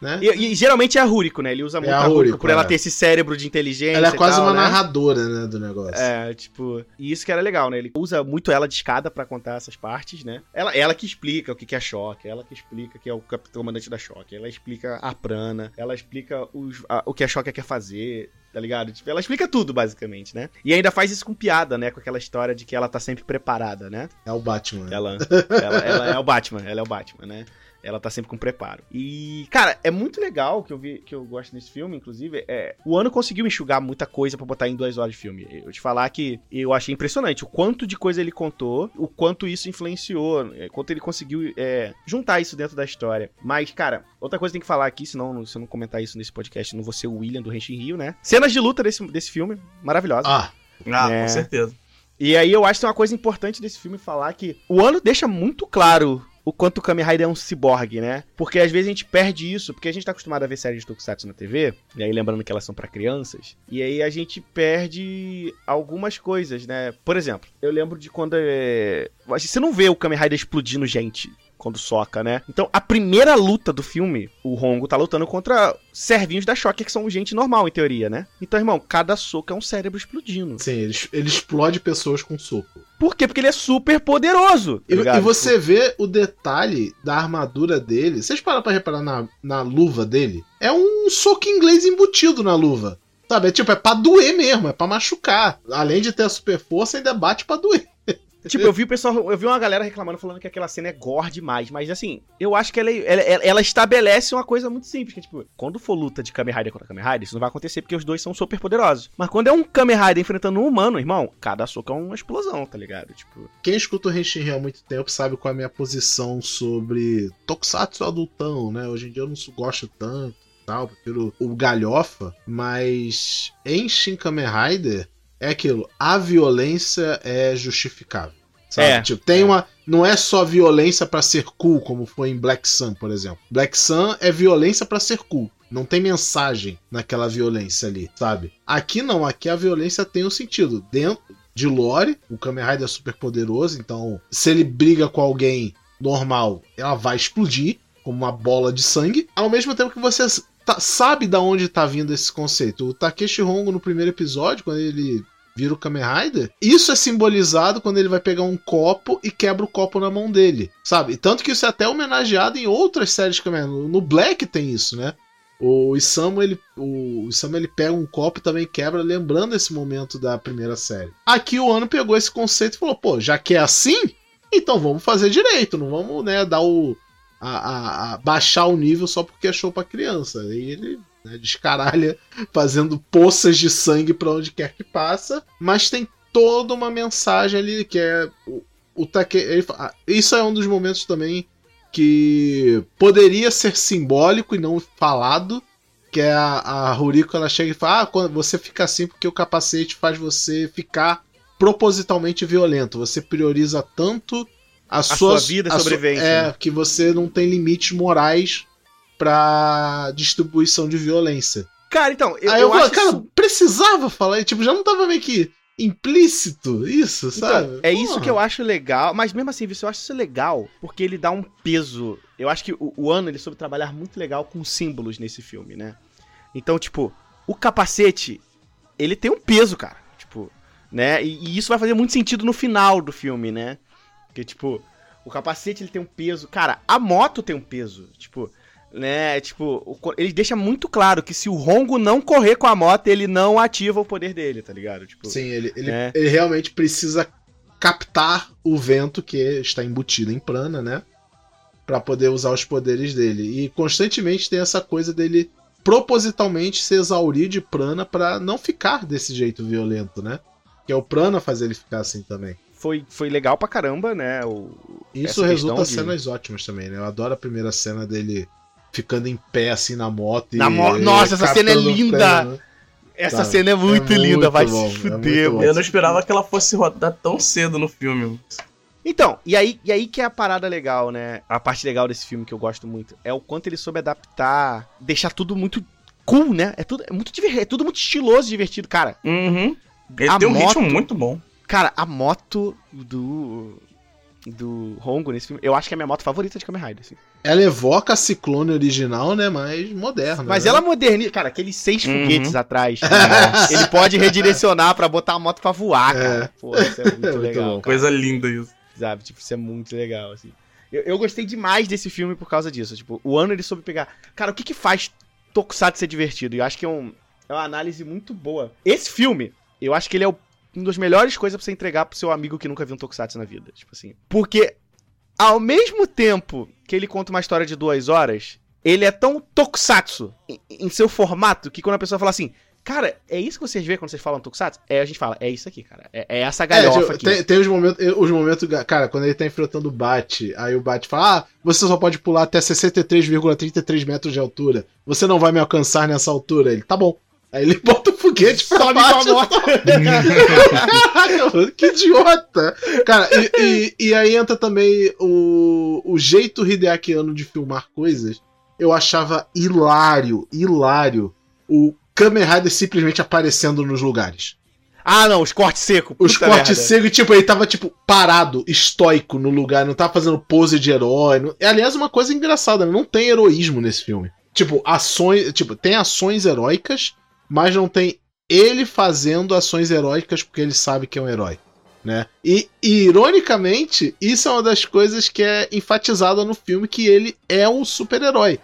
S1: Né? E, e, geralmente é a Rúrico, né? Ele usa é muito a, Rúrico, por ela é. ter esse cérebro de inteligência.
S2: Ela é quase
S1: tal,
S2: uma
S1: né?
S2: narradora, né, do negócio.
S1: É, tipo. E isso que era legal, né? Ele usa muito ela de escada para contar essas partes, né? Ela, ela que explica o que é choque, ela que explica que é o capitão comandante da choque, ela explica a prana, ela explica os, a, o que a choque quer fazer tá ligado? Tipo, ela explica tudo, basicamente, né? E ainda faz isso com piada, né? Com aquela história de que ela tá sempre preparada, né?
S2: É o Batman.
S1: Ela, ela, ela é o Batman, ela é o Batman, né? Ela tá sempre com preparo. E, cara, é muito legal que eu vi, que eu gosto desse filme, inclusive. É, o ano conseguiu enxugar muita coisa para botar em duas horas de filme. Eu te falar que eu achei impressionante o quanto de coisa ele contou, o quanto isso influenciou, é, quanto ele conseguiu é, juntar isso dentro da história. Mas, cara, outra coisa que tem que falar aqui, senão se eu não comentar isso nesse podcast, não vou ser o William do Henshin Rio, né? Cenas de luta desse, desse filme, maravilhosa.
S3: Ah, ah é, com certeza.
S1: E aí eu acho que tem uma coisa importante desse filme falar que o ano deixa muito claro o quanto o Kamen Rider é um ciborgue, né? Porque às vezes a gente perde isso, porque a gente tá acostumado a ver séries de Tokusatsu na TV, e aí lembrando que elas são para crianças, e aí a gente perde algumas coisas, né? Por exemplo, eu lembro de quando é... você não vê o Kamen Rider explodindo gente quando soca, né? Então, a primeira luta do filme, o Rongo tá lutando contra servinhos da Shocker, que são gente normal, em teoria, né? Então, irmão, cada soco é um cérebro explodindo.
S2: Sim, ele, ele explode pessoas com soco.
S1: Por quê? Porque ele é super poderoso.
S2: Tá e, e, você vê o detalhe da armadura dele. Vocês param pra reparar na, na luva dele? É um soco inglês embutido na luva. Sabe? É tipo, é pra doer mesmo, é pra machucar. Além de ter a super força, ainda bate pra doer.
S1: Tipo, eu vi o pessoal, eu vi uma galera reclamando, falando que aquela cena é gore demais, mas assim, eu acho que ela, ela, ela estabelece uma coisa muito simples, que é tipo, quando for luta de Kamen Rider contra Kamen Rider, isso não vai acontecer porque os dois são super poderosos. Mas quando é um Kamen Rider enfrentando um humano, irmão, cada soco é uma explosão, tá ligado? Tipo...
S2: Quem escuta o Henshin há muito tempo sabe qual é a minha posição sobre Tokusatsu adultão, né? Hoje em dia eu não gosto tanto, tal, prefiro o galhofa, mas em Shin Kamen Rider é aquilo, a violência é justificável. Sabe? É, tipo, tem é. uma. Não é só violência para ser cool, como foi em Black Sun, por exemplo. Black Sun é violência para ser cool. Não tem mensagem naquela violência ali, sabe? Aqui não, aqui a violência tem um sentido. Dentro de lore, o Kamen Rider é super poderoso, então se ele briga com alguém normal, ela vai explodir como uma bola de sangue. Ao mesmo tempo que você tá, sabe da onde tá vindo esse conceito. O Takeshi Hongo, no primeiro episódio, quando ele vira o Kamen Rider, isso é simbolizado quando ele vai pegar um copo e quebra o copo na mão dele, sabe? Tanto que isso é até homenageado em outras séries de Kamen Rider. No Black tem isso, né? O Isamu, ele, o Isamu, ele pega um copo e também quebra, lembrando esse momento da primeira série. Aqui o Ano pegou esse conceito e falou, pô, já que é assim, então vamos fazer direito, não vamos, né, dar o... A, a, a baixar o nível só porque é show pra criança. E ele né? Descaralha fazendo poças de sangue para onde quer que passa, mas tem toda uma mensagem ali que é o, o Take, ele, isso é um dos momentos também que poderia ser simbólico e não falado, que é a, a Ruriko ela chega e fala: "Ah, você fica assim porque o capacete faz você ficar propositalmente violento. Você prioriza tanto a, a sua,
S1: sua vida a sobrevivência.
S2: Sua, é, que você não tem limites morais pra distribuição de violência.
S1: Cara, então,
S2: eu, Aí eu, eu acho cara, isso... precisava falar, tipo, já não tava meio que implícito isso, então, sabe?
S1: É isso que eu acho legal, mas mesmo assim, eu acho isso legal, porque ele dá um peso. Eu acho que o, o Ano ele soube trabalhar muito legal com símbolos nesse filme, né? Então, tipo, o capacete, ele tem um peso, cara. Tipo, né? E, e isso vai fazer muito sentido no final do filme, né? Porque, tipo, o capacete ele tem um peso. Cara, a moto tem um peso. Tipo, né? Tipo, ele deixa muito claro que se o Rongo não correr com a moto, ele não ativa o poder dele, tá ligado? Tipo,
S2: Sim, ele, ele, né? ele realmente precisa captar o vento que está embutido em prana, né? Para poder usar os poderes dele. E constantemente tem essa coisa dele propositalmente se exaurir de prana para não ficar desse jeito violento, né? Que é o prana fazer ele ficar assim também.
S1: Foi, foi legal pra caramba, né? O,
S2: Isso resulta de... cenas ótimas também, né? Eu adoro a primeira cena dele ficando em pé assim na moto.
S1: Na mo Nossa, essa cena é linda! Né? Essa cena é muito é linda, muito vai bom, se é fuder, é
S3: Eu não esperava que ela fosse rodar tão cedo no filme.
S1: Então, e aí, e aí que é a parada legal, né? A parte legal desse filme que eu gosto muito é o quanto ele soube adaptar, deixar tudo muito cool, né? É tudo, é muito, é tudo muito estiloso, divertido, cara.
S3: Uhum. Ele a tem um moto, ritmo muito bom.
S1: Cara, a moto do do Hongo nesse filme, eu acho que é a minha moto favorita de Kamen Rider. Assim.
S2: Ela evoca a Ciclone original, né? Mas moderna.
S1: Mas
S2: né?
S1: ela moderniza. Cara, aqueles seis uhum. foguetes atrás. ele pode redirecionar para botar a moto pra voar, é. cara. Pô, isso é muito, é muito legal.
S3: Coisa linda isso.
S1: Sabe? Tipo, isso é muito legal, assim. Eu, eu, gostei demais desse filme por causa disso. Tipo, o ano ele soube pegar. Cara, o que que faz Tokusatsu ser divertido? E eu acho que é, um, é uma análise muito boa. Esse filme, eu acho que ele é o uma das melhores coisas pra você entregar pro seu amigo que nunca viu um Tokusatsu na vida. Tipo assim. Porque, ao mesmo tempo que ele conta uma história de duas horas, ele é tão Tokusatsu em, seu formato que quando a pessoa fala assim. Cara, é isso que vocês veem quando vocês falam Tokusatsu? É, a gente fala, é isso aqui, cara. É, é essa galhofa é, tipo, aqui.
S2: Tem, tem, os momentos, os momentos, cara, quando ele tá enfrentando o Bat, aí o Bat fala, ah, você só pode pular até 63,33 metros de altura. Você não vai me alcançar nessa altura. Ele, tá bom. Aí ele bota o foguete pra Sobe baixo. Com a moto. que idiota! Cara, e, e, e, aí entra também o, o jeito Hideakiano de filmar coisas, eu achava hilário, hilário o Kamen Rider simplesmente aparecendo nos lugares.
S1: Ah, não, os cortes secos.
S2: Os cortes secos, tipo, ele tava, tipo, parado, estoico no lugar, não tava fazendo pose de herói. não- Aliás, uma coisa engraçada, não tem heroísmo nesse filme. Tipo, ações. Tipo, tem ações heróicas, mas não tem ele fazendo ações heróicas porque ele sabe que é um herói. Né? E, e, ironicamente, isso é uma das coisas que é enfatizada no filme, que ele é um super-herói.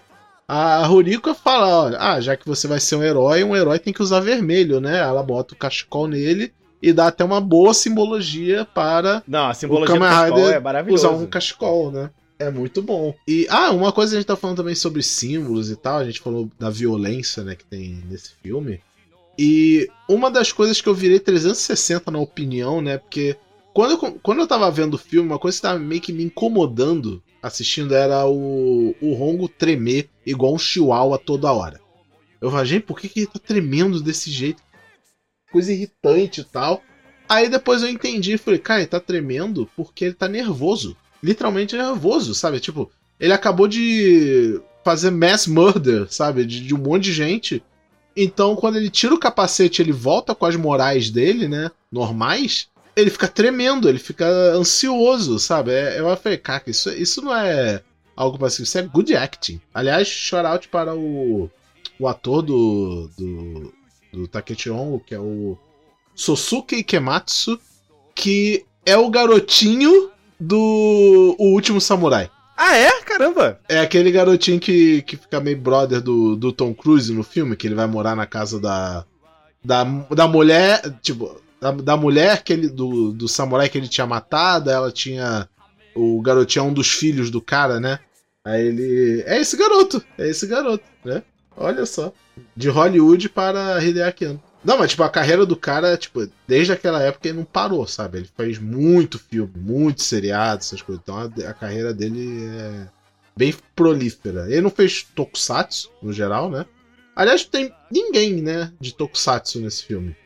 S2: A Ruriko fala, olha, ah, já que você vai ser um herói, um herói tem que usar vermelho, né? Ela bota o cachecol nele e dá até uma boa simbologia para
S1: Não, a simbologia
S2: O Kamen Rider
S1: é
S2: usar um cachecol, né? É muito bom. E, ah, uma coisa que a gente tá falando também sobre símbolos e tal, a gente falou da violência, né, que tem nesse filme. E uma das coisas que eu virei 360 na opinião, né, porque quando eu, quando eu tava vendo o filme, uma coisa que tava meio que me incomodando assistindo era o, o Rongo tremer igual um chihuahua toda hora. Eu falei, gente, por que, que ele tá tremendo desse jeito? Coisa irritante e tal. Aí depois eu entendi, falei, cara, ele tá tremendo porque ele tá nervoso. Literalmente nervoso, sabe? Tipo, ele acabou de fazer mass murder, sabe? De, de um monte de gente. Então, quando ele tira o capacete ele volta com as morais dele, né? Normais, ele fica tremendo, ele fica ansioso, sabe? É, eu falei, cara, isso, isso não é algo passivo, isso é good acting. Aliás, shout out para o, o ator do, do, do Takechi que é o Sosuke Ikematsu, que é o garotinho do O Último Samurai.
S1: Ah, é? Caramba!
S2: É aquele garotinho que, que fica meio brother do, do Tom Cruise no filme, que ele vai morar na casa da. Da, da mulher. Tipo, da, da mulher que ele, do, do samurai que ele tinha matado, ela tinha. O garotinho é um dos filhos do cara, né? Aí ele. É esse garoto! É esse garoto, né? Olha só. De Hollywood para Hideaki Anno. Não, mas tipo, a carreira do cara, tipo, desde aquela época ele não parou, sabe? Ele fez muito filme, muito seriado, essas coisas. Então a, a carreira dele é bem prolífera. Ele não fez tokusatsu, no geral, né? Aliás, tem ninguém, né, de tokusatsu nesse filme.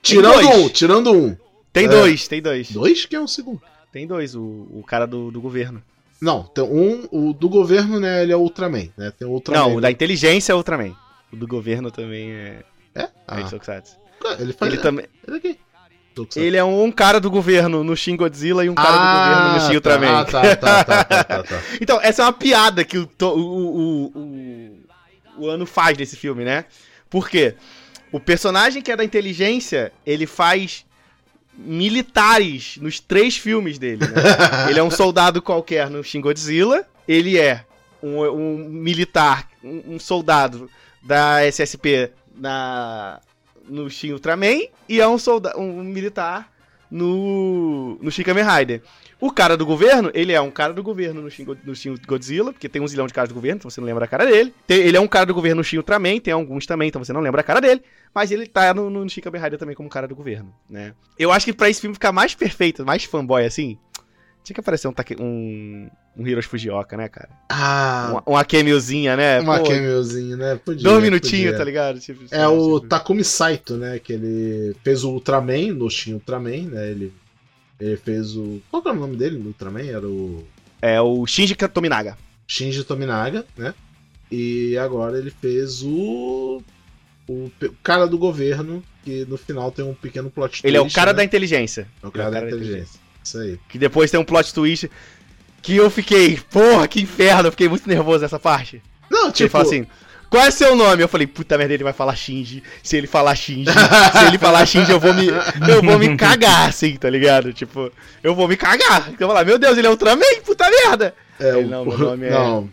S2: Tirando um, tirando um.
S1: Tem
S2: É.
S1: dois, tem dois.
S2: Dois que é um segundo.
S1: Tem dois, o, o cara do, do governo.
S2: Não, tem um, o do governo, né, ele é Ultraman, né? Tem o Ultraman.
S1: Não, o da inteligência é o Ultraman. O do governo também é,
S2: É?
S1: é
S2: Ah,
S1: de Tokusatsu.
S2: ele faz...
S1: Ele, também,
S2: Ele é? Tokusatsu.
S1: ele é um cara do governo no Shin Godzilla e um cara do
S2: Ah,
S1: governo no Shin
S2: tá.
S1: Ultraman.
S2: Ah, tá, tá, tá, tá, tá, tá.
S1: Então, essa é uma piada que o, o, o, o, o ano faz nesse filme, né? Por quê? O personagem que é da inteligência, ele faz militares nos três filmes dele, né? Ele é um soldado qualquer no Shin Godzilla, ele é um, um militar, um, um soldado da SSP na, no Shin Ultraman e é um, solda um militar no, no Shin Kamen Rider. O cara do governo, ele é um cara do governo no Shin, no Shin Godzilla, porque tem um zilhão de caras do governo, então você não lembra a cara dele. Tem- ele é um cara do governo no Shin Ultraman, tem alguns também, então você não lembra a cara dele. Mas ele tá no, no Shin Kamen Rider também como cara do governo, né? Eu acho que pra esse filme ficar mais perfeito, mais fanboy assim, tinha que aparecer um, Take- um, um Hiroshi Fujioka, né, cara?
S2: Ah,
S1: Uma, uma cameozinha, né?
S2: uma
S1: Pô,
S2: cameozinho, né? Podia,
S1: Dois minutinhos, tá ligado? Tipo,
S2: É o
S1: tipo-
S2: Takumi Saito, né? Que ele fez o Ultraman no Shin Ultraman, né? Ele, ele fez o. Qual era o nome dele no Ultraman? Era o
S1: É o Shinji Tominaga.
S2: Shinji Tominaga, né? E agora ele fez o. O o cara do governo, que no final tem um pequeno plot twist.
S1: Ele é o cara
S2: né?
S1: da inteligência.
S2: É o cara da inteligência. Isso aí.
S1: Que depois tem um plot twist que eu fiquei, porra, que inferno, eu fiquei muito nervoso nessa parte.
S2: Não,
S1: Tipo,
S2: tipo.
S1: ele fala assim, qual é seu nome? Eu falei, puta merda, ele vai falar Shinji. Se ele falar Shinji, se ele falar Shinji, eu vou me. Eu vou me cagar, assim, tá ligado? Tipo, eu vou me cagar. Então eu vou falar, meu Deus, ele é Ultraman, puta merda!
S2: é,
S1: Ele,
S2: o-
S1: não, meu nome é-
S2: Não,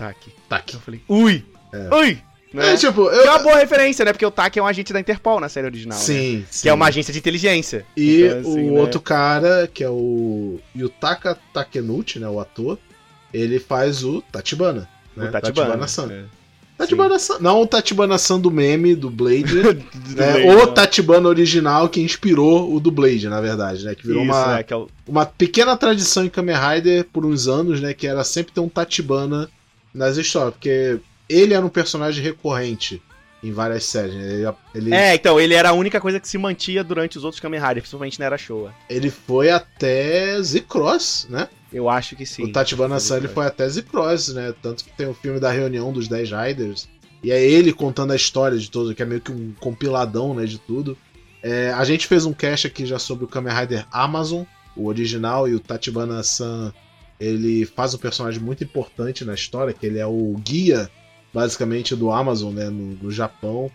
S1: aqui.
S2: tá aqui.
S1: Eu falei, ui!
S2: É.
S1: Ui! Né?
S2: É, tipo,
S1: Que é uma
S2: eu.
S1: boa referência, né? Porque o Tak é um agente da Interpol na série original. né?
S2: Sim, sim.
S1: Que é uma agência de inteligência.
S2: E
S1: Então, assim,
S2: o
S1: né?
S2: outro cara, que é o Yutaka Takenuchi, né, o ator, ele faz o Tachibana. Né?
S1: O Tatibana.
S2: San.
S1: É.
S2: Tatibana San. Não o Tatibana San do meme, do Blade,
S1: Do
S2: né?
S1: Blade,
S2: o
S1: né?
S2: Tatibana original que inspirou o do Blade, na verdade, né? Que virou
S1: Isso,
S2: uma,
S1: né? Que é o...
S2: uma pequena tradição em Kamen Rider por uns anos, né? Que era sempre ter um Tatibana nas histórias, porque ele era um personagem recorrente em várias séries. Ele, ele,
S1: É, então, ele era a única coisa que se mantia durante os outros Kamen Riders, principalmente na Era Showa.
S2: ele foi até Z-Cross, né?
S1: Eu acho que sim.
S2: o Tachibana San ele foi até Z-Cross, né? Tanto que tem o filme da reunião dos 10 Riders. E é ele contando a história de todo, que é meio que um compiladão, né, de tudo. É, a gente fez um cast aqui já sobre o Kamen Rider Amazon, o original, e o Tachibana San, ele faz um personagem muito importante na história, que ele é o guia, basicamente, do Amazon, né, no, no Japão,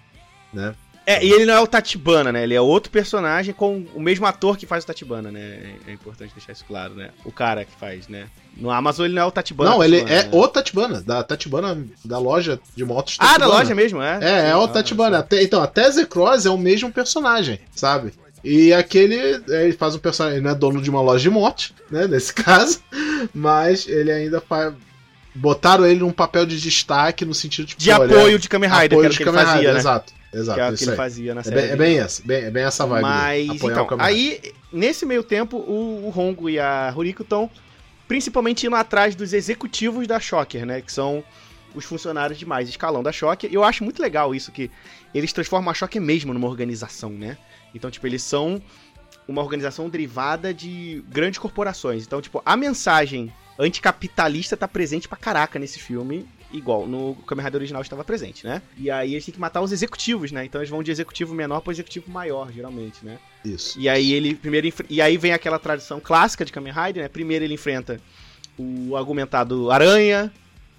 S2: né?
S1: É, e ele não é o Tatibana, né? Ele é outro personagem com o mesmo ator que faz o Tatibana, né? É importante deixar isso claro, né? O cara que faz, né? No Amazon ele não é o Tatibana.
S2: Não, ele
S1: Tatibana,
S2: é
S1: né?
S2: o Tatibana, da Tatibana, da loja de motos
S1: Ah, da loja mesmo, é?
S2: É, é o
S1: Ah,
S2: Tatibana. Até, então, até Z-Cross é o mesmo personagem, sabe? E aquele, é, ele faz um personagem, ele não é dono de uma loja de moto, né, nesse caso, mas ele ainda faz... Botaram ele num papel de destaque no sentido de...
S1: De
S2: pô, ele
S1: apoio de Kamen
S2: é
S1: Rider, que
S2: apoio
S1: o
S2: de
S1: que
S2: Kamen
S1: fazia,
S2: Rider,
S1: né?
S2: Exato, exato,
S1: que é o que ele fazia na
S2: É
S1: série.
S2: bem, é bem essa, bem, é bem essa vibe.
S1: Mas, então, aí, nesse meio tempo, o, o Hongo e a Ruriko estão principalmente indo atrás dos executivos da Shocker, né? Que são os funcionários de mais escalão da Shocker. Eu acho muito legal isso, que eles transformam a Shocker mesmo numa organização, né? Então, tipo, eles são uma organização derivada de grandes corporações. Então, tipo, a mensagem anticapitalista tá presente pra caraca nesse filme, igual no Kamen Rider original estava presente, né? E aí eles têm que matar os executivos, né? Então eles vão de executivo menor para executivo maior, geralmente, né?
S2: Isso.
S1: E aí ele primeiro e aí vem aquela tradição clássica de Kamen Rider, né? Primeiro ele enfrenta o argumentado aranha,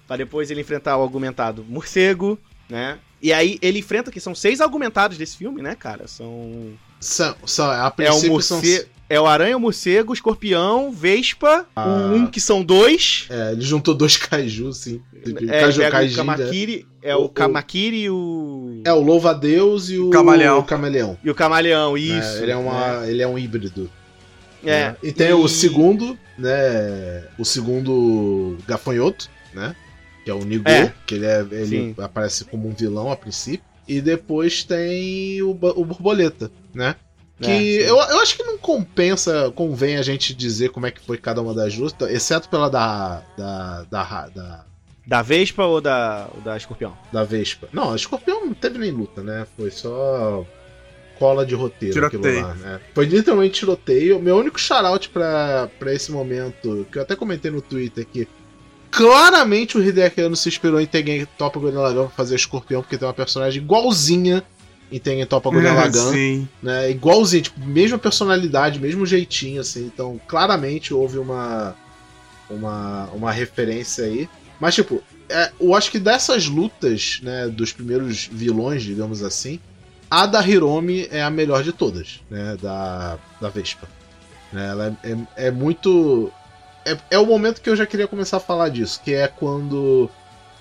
S1: para depois ele enfrentar o argumentado morcego, né? E aí ele enfrenta que são seis argumentados desse filme, né, cara? São
S2: São, são, a
S1: é o
S2: princípio são...
S1: é o aranha, o morcego, o escorpião, vespa,
S2: Ah.
S1: o um que são dois.
S2: É, ele juntou dois kaiju, sim.
S1: É,
S2: Kaiju
S1: pega
S2: Kaiji,
S1: o
S2: né?
S1: Kamakiri, é
S2: O-
S1: o,
S2: o-
S1: Kamakiri e o
S2: É o Louva-a-Deus e o
S3: Camaleão.
S2: o Camaleão.
S1: e o camaleão,
S2: né?
S1: isso.
S2: ele, é uma,
S1: né?
S2: ele é um híbrido.
S1: É.
S2: né? E tem o segundo, né? O segundo gafanhoto, né? Que é o Nigo,
S1: É.
S2: que ele, é, ele
S1: Sim.
S2: aparece como um vilão a princípio. E depois tem o, o Borboleta, né? Que
S1: É,
S2: eu, eu acho que não compensa, convém a gente dizer como é que foi cada uma das lutas, exceto pela da. da. da, da,
S1: Da Vespa ou da, da Escorpião?
S2: da Vespa. Não, a Escorpião não teve nem luta, né? Foi só cola de roteiro
S3: Tiroteio.
S2: aquilo lá, né? Foi literalmente tiroteio. Meu único shoutout pra, pra esse momento, que eu até comentei no Twitter que claramente o Hideaki Anno se inspirou em Tengen Toppa Gurren Lagann pra fazer Escorpião, porque tem uma personagem igualzinha em Tengen Toppa Gurren Lagann
S3: Sim.
S2: né? Igualzinho, tipo, mesma personalidade, mesmo jeitinho, assim. Então, claramente houve uma, uma, uma referência aí. Mas, tipo, é, eu acho que dessas lutas, né, dos primeiros vilões, digamos assim, a da Hiromi é a melhor de todas, né, da, da Vespa. Né, ela é, é, é muito... É, é o momento que eu já queria começar a falar disso, que é quando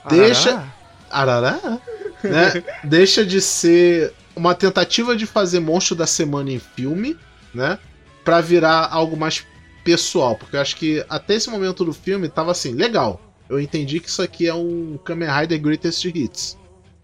S2: Deixa-
S1: Arará?
S2: Arará, né? Deixa de ser uma tentativa de fazer monstro da semana em filme, né? Pra virar algo mais pessoal. Porque eu acho que até esse momento do filme tava assim, legal. Eu entendi que isso aqui é um Kamen Rider Greatest Hits.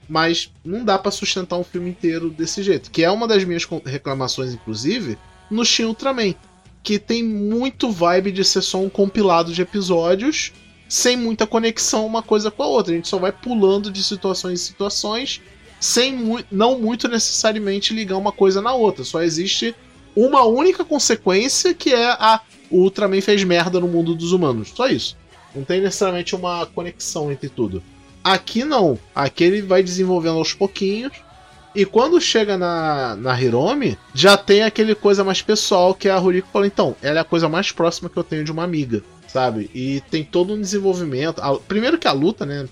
S2: Mas não dá pra sustentar um filme inteiro desse jeito. Que é uma das minhas reclamações, inclusive, no Shin Ultraman. Que tem muito vibe de ser só um compilado de episódios sem muita conexão uma coisa com a outra. A gente só vai pulando de situações em situações, sem mu não muito necessariamente ligar uma coisa na outra. Só existe uma única consequência que é a o Ultraman fez merda no mundo dos humanos. Só isso. Não tem necessariamente uma conexão entre tudo. Aqui não. Aqui ele vai desenvolvendo aos pouquinhos. E quando chega na, na Hiromi, já tem aquele coisa mais pessoal que a Ruriko fala, então, ela é a coisa mais próxima que eu tenho de uma amiga sabe? E tem todo um desenvolvimento. A- primeiro que a luta, né?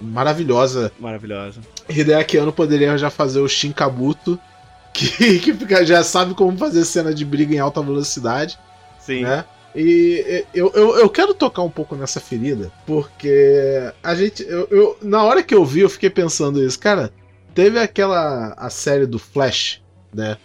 S2: Maravilhosa.
S1: Maravilhosa.
S2: Hideaki Anno poderia já fazer o Shinkabuto, que, que fica- já sabe como fazer cena de briga em alta velocidade,
S1: Sim.
S2: né? E e, eu, eu, eu quero tocar um pouco nessa ferida, porque a gente. Eu, eu- na hora que eu vi, eu fiquei pensando isso. Cara, teve aquela. a série do Flash, né?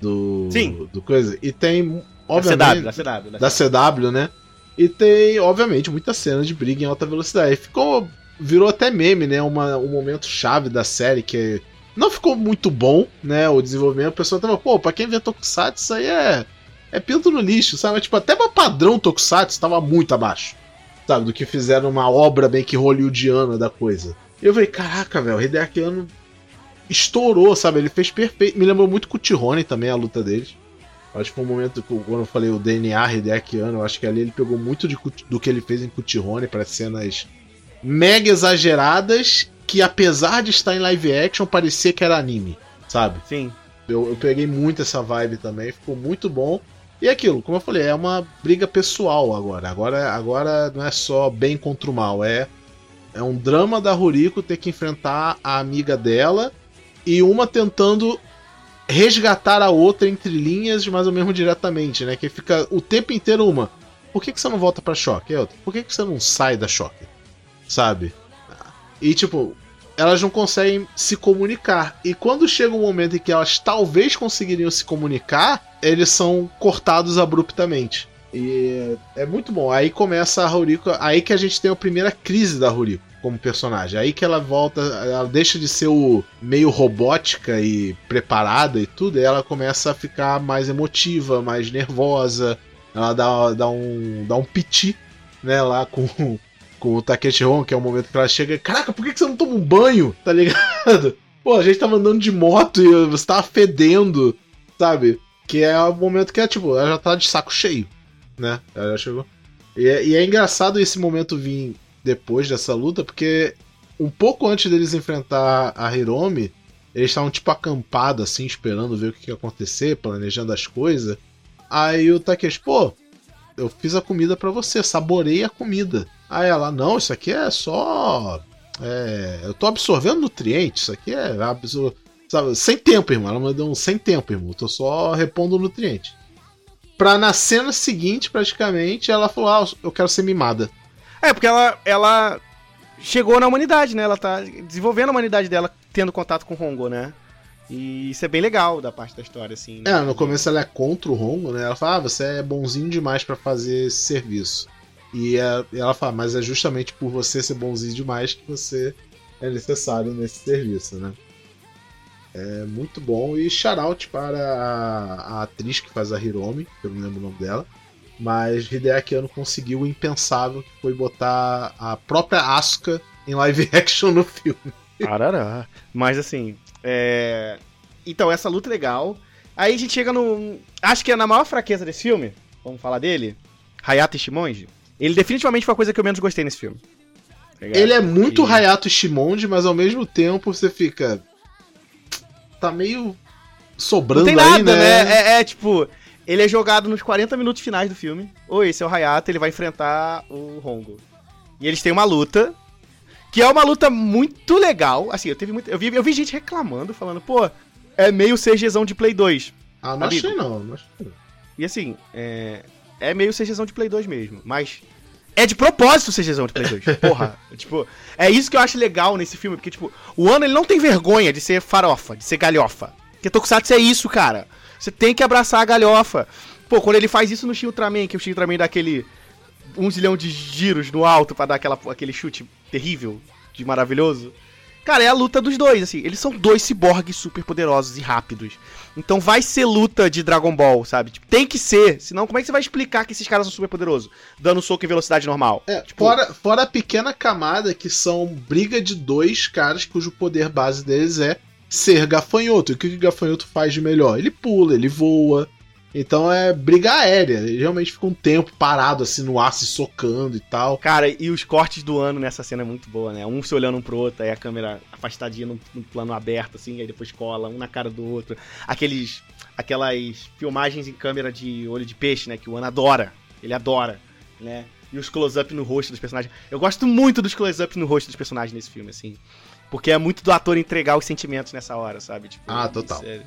S2: Do.
S1: Sim.
S2: Do coisa. E tem.
S1: Da
S2: Obviamente,
S1: CW, da CW.
S2: da CW, né? E tem, obviamente, muita cena de briga em alta velocidade. Ficou. Virou até meme, né? Uma, um momento chave da série que não ficou muito bom, né? O desenvolvimento. O pessoal tava, pô, pra quem vê Tokusatsu, isso aí é. É pinto no lixo, sabe? Tipo, até pra padrão Tokusatsu tava muito abaixo, sabe? Do que fizeram uma obra bem que hollywoodiana da coisa. E eu falei, caraca, velho, o Hideaki estourou, sabe? Ele fez perfeito. Me lembrou muito Kutirone também a luta deles. Acho que foi um momento quando eu falei o DNA Hideakiano, eu acho que ali ele pegou muito de, do que ele fez em Kutirone para cenas mega exageradas que, apesar de estar em live action, parecia que era anime, sabe?
S1: Sim.
S2: Eu, eu peguei muito essa vibe também, ficou muito bom. E é aquilo, como eu falei, é uma briga pessoal agora. Agora, agora não é só bem contra o mal, é, é um drama da Ruriko ter que enfrentar a amiga dela e uma tentando resgatar a outra entre linhas, mas ao mesmo diretamente, né? Que fica o tempo inteiro uma. Por que, que você não volta pra choque? Por que, que você não sai da choque? Sabe? E tipo, elas não conseguem se comunicar. E quando chega um momento em que elas talvez conseguiriam se comunicar, eles são cortados abruptamente. E é muito bom. Aí começa a Ruriko. Aí que a gente tem a primeira crise da Ruriko como personagem. Aí que ela volta, ela deixa de ser o meio robótica e preparada e tudo, e ela começa a ficar mais emotiva, mais nervosa. Ela dá, dá um dá um piti, né, lá com com o Takeshi Hon, que é o momento que ela chega, caraca, por que você não toma um banho? Tá ligado? Pô, a gente tava andando de moto e você tava fedendo, sabe? Que é o momento que é tipo, ela já tá de saco cheio, né? Ela já chegou. E é, e é engraçado esse momento vir depois dessa luta, porque um pouco antes deles enfrentar a Hiromi, eles estavam tipo acampados assim, esperando ver o que ia acontecer, planejando as coisas. Aí o Takeshi, pô, eu fiz a comida para você, saborei a comida. Aí ela, não, isso aqui é só. É, eu tô absorvendo nutrientes, isso aqui é absor... Sabe, sem tempo, irmão. Ela mandou um sem tempo, irmão. Eu tô só repondo nutriente. Pra na cena seguinte, praticamente, ela falou: Ah, eu quero ser mimada.
S1: É, porque ela, ela chegou na humanidade, né? Ela tá desenvolvendo a humanidade dela, tendo contato com o Hongo, né? E isso é bem legal da parte da história, assim.
S2: Né? É, no começo ela é contra o Hongo, né? Ela fala, ah, você é bonzinho demais para fazer esse serviço. E, é, e ela fala, mas é justamente por você ser bonzinho demais que você é necessário nesse serviço, né? É muito bom. E shout para a, a atriz que faz a Hiromi, que eu não lembro o nome dela. Mas Hideaki Anno conseguiu o impensável, que foi botar a própria Asuka em live action no filme.
S1: Arará. Mas assim, é... Então, essa luta é legal. Aí a gente chega no... Acho que é na maior fraqueza desse filme, vamos falar dele, Hayato Shimonji. Ele definitivamente foi a coisa que eu menos gostei nesse filme.
S2: Tá ele é muito e... Hayato Shimonji, mas ao mesmo tempo você fica... Tá meio sobrando
S1: Não tem nada, aí, né? né? É, é tipo... Ele é jogado nos 40 minutos finais do filme. Oi, esse é o Hayato, ele vai enfrentar o Hongo. E eles têm uma luta, que é uma luta muito legal. Assim, eu teve muito, eu vi, eu vi gente reclamando, falando, pô, é meio CGzão de Play 2.
S2: Ah, não Amigo. achei não, não achei.
S1: E assim, é, é meio CGzão de Play 2 mesmo, mas é de propósito CGzão de Play 2. Porra, tipo, é isso que eu acho legal nesse filme, porque tipo, o Ano ele não tem vergonha de ser farofa, de ser galhofa. Porque Tokusatsu é isso, cara. Você tem que abraçar a galhofa. Pô, quando ele faz isso no Shin Ultraman, que o Shin Ultraman dá aquele um zilhão de giros no alto para dar aquela, aquele chute terrível, de maravilhoso. Cara, é a luta dos dois, assim. Eles são dois ciborgues super poderosos e rápidos. Então vai ser luta de Dragon Ball, sabe? Tipo, tem que ser. Senão, como é que você vai explicar que esses caras são super poderosos? Dando soco em velocidade normal.
S2: É, tipo... fora, fora a pequena camada que são briga de dois caras cujo poder base deles é ser gafanhoto. E o que o gafanhoto faz de melhor? Ele pula, ele voa. Então é briga aérea. Ele realmente fica um tempo parado assim no ar se socando e tal.
S1: Cara, e os cortes do ano nessa cena é muito boa, né? Um se olhando um pro outro, aí a câmera afastadinha no, no plano aberto, assim, aí depois cola, um na cara do outro. Aqueles. Aquelas filmagens em câmera de olho de peixe, né? Que o Ano adora. Ele adora, né? E os close-up no rosto dos personagens. Eu gosto muito dos close-up no rosto dos personagens nesse filme, assim. Porque é muito do ator entregar os sentimentos nessa hora, sabe? Tipo,
S2: ah, total.
S1: É,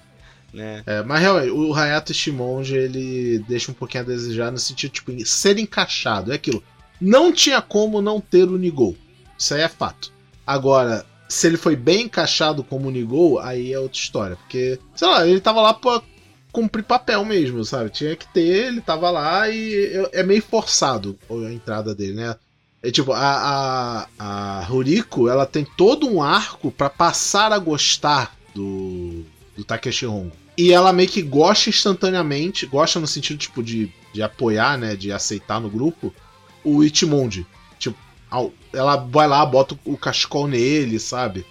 S1: né?
S2: É, mas realmente, o Hayato Shimonji, ele deixa um pouquinho a desejar no sentido, tipo, ser encaixado. É aquilo. Não tinha como não ter o Nigou. Isso aí é fato. Agora, se ele foi bem encaixado como Nigou, aí é outra história. Porque, sei lá, ele tava lá pra cumprir papel mesmo, sabe? Tinha que ter, ele tava lá e é meio forçado a entrada dele, né? É tipo, a, a, a Ruriko, ela tem todo um arco para passar a gostar do, do Takeshi Hongo. E ela meio que gosta instantaneamente, gosta no sentido, tipo, de, de apoiar, né, de aceitar no grupo, o Itimonde. Tipo, ela vai lá, bota o cachecol nele, sabe?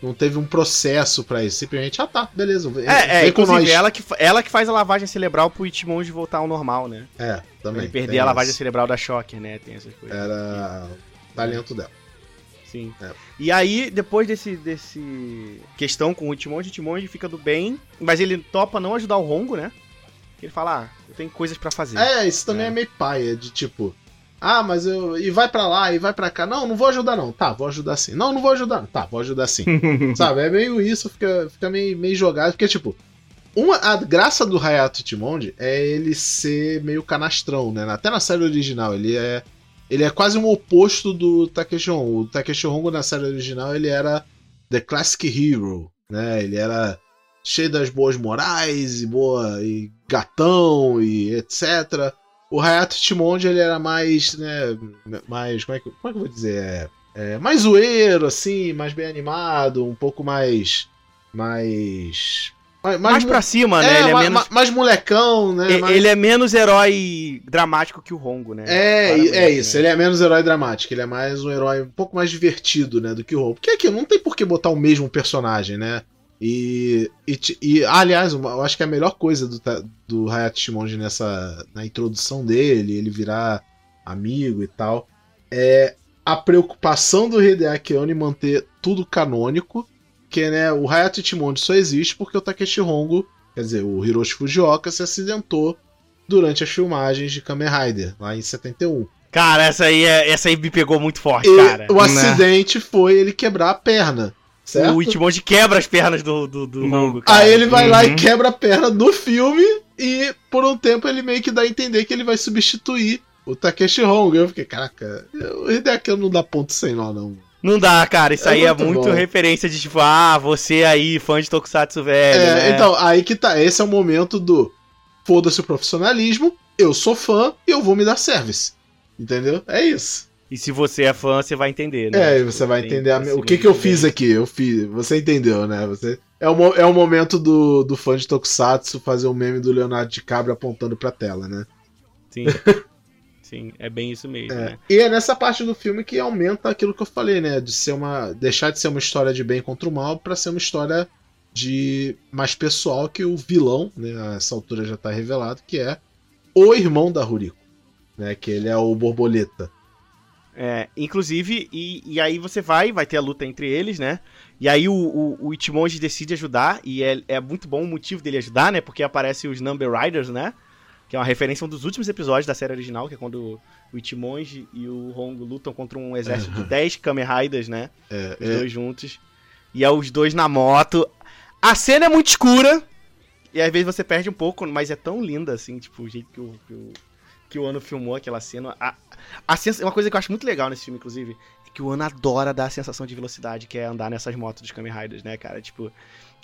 S2: não teve um processo pra isso. Simplesmente, ah tá, beleza. vem-
S1: É, é
S2: com
S1: inclusive
S2: nós.
S1: ela que, ela que faz a lavagem cerebral pro Ichimonji voltar ao normal, né?
S2: É, também.
S1: Ele perder a lavagem
S2: isso.
S1: cerebral da Shocker, né? Tem essas coisas.
S2: Era o talento dela.
S1: Sim.
S2: É.
S1: E aí, depois desse, desse questão com o Ichimonji, o Ichimonji fica do bem, mas ele topa não ajudar o Hongo, né? Ele fala, ah, eu tenho coisas pra fazer.
S2: É, isso também é,
S1: É.
S2: meio paia, de tipo. Ah, mas eu. E vai pra lá, e vai pra cá. Não, não vou ajudar, não. Tá, vou ajudar sim. Não, não vou ajudar. Tá, vou ajudar sim. Sabe? É meio isso, fica, fica meio, meio jogado. Porque, tipo, uma, a graça do Hayato Ichimonji é ele ser meio canastrão, né? Até na série original, ele é. Ele é quase um oposto do Takeshi Hongo. O Takeshi Hongo na série original, ele era The Classic Hero, né? Ele era cheio das boas morais e boa e gatão e etc. O Hayato Ichimonji, ele era mais, né, mais, como é que, como é que eu vou dizer? É, é, mais zoeiro, assim, mais bem animado, um pouco mais, mais... Mais,
S1: pra cima, né?
S2: é,
S1: ele, é menos,
S2: ma- mais molecão, né?
S1: e-
S2: mais-
S1: ele é menos herói dramático que o Hongo, né?
S2: É,
S1: Claramente,
S2: é isso,
S1: né?
S2: ele é menos herói dramático, ele é mais um herói um pouco mais divertido, né, do que o Hope. Porque aqui não tem por que botar o mesmo personagem, né? E, e, e, aliás, eu acho que a melhor coisa do, do Hayato Shimonji nessa na introdução dele, ele virar amigo e tal, é a preocupação do Hideaki Anno em manter tudo canônico, que né, o Hayato Ichimonji só existe porque o Takeshi Hongo, quer dizer, o Hiroshi Fujioka se acidentou durante as filmagens de Kamen Rider, lá em 71.
S1: Cara, essa aí, é- essa aí me pegou muito forte,
S2: E
S1: cara.
S2: o acidente foi ele quebrar a perna, certo?
S1: O Ichimonji quebra as pernas do, do, do Hongo, cara.
S2: Aí ele vai lá
S3: Uhum.
S2: e quebra a perna no filme e por um tempo ele meio que dá a entender que ele vai substituir o Takeshi Hongo. Eu fiquei, caraca, o Hideaki não dá ponto sem nó, não.
S1: Não dá, cara. Isso
S2: É
S1: aí é
S2: muito
S1: muito
S2: bom.
S1: referência de tipo, ah, você aí, fã de Tokusatsu velho.
S2: É,
S1: né?
S2: então, aí que tá. Esse é o momento do foda-se o profissionalismo, eu sou fã e eu vou me dar service. Entendeu? É isso.
S1: E se você é fã, você vai entender, né?
S2: É, você vai entender a- o que que eu fiz aqui. Eu fiz, você entendeu, né? Você é o, é o momento do, do fã de Tokusatsu fazer um meme do Leonardo DiCaprio apontando pra tela, né?
S1: Sim. Sim, é bem isso mesmo,
S2: É.
S1: né?
S2: E é nessa parte do filme que aumenta aquilo que eu falei, né? De ser uma. deixar de ser uma história de bem contra o mal pra ser uma história de mais pessoal que o vilão, né? A essa altura já tá revelado, que é o irmão da Ruriko. Né, que ele é o borboleta.
S1: É, inclusive, e, e aí você vai, vai ter a luta entre eles, né? E aí o, o, o Ichimonji decide ajudar, e é, é muito bom o motivo dele ajudar, né? Porque aparece os Number Riders, né? Que é uma referência a um dos últimos episódios da série original, que é quando o Ichimonji e o Hongo lutam contra um exército de 10 Kamen Riders, né?
S2: É,
S1: Os
S2: é,
S1: dois juntos. E é os dois na moto. A cena é muito escura. E às vezes você perde um pouco, mas é tão linda, assim, tipo, o jeito que o, que o, que o Ano filmou aquela cena. A, a sens- uma coisa que eu acho muito legal nesse filme, inclusive, é que o Ano adora dar a sensação de velocidade, que é andar nessas motos dos Kamen Riders, né, cara? Tipo,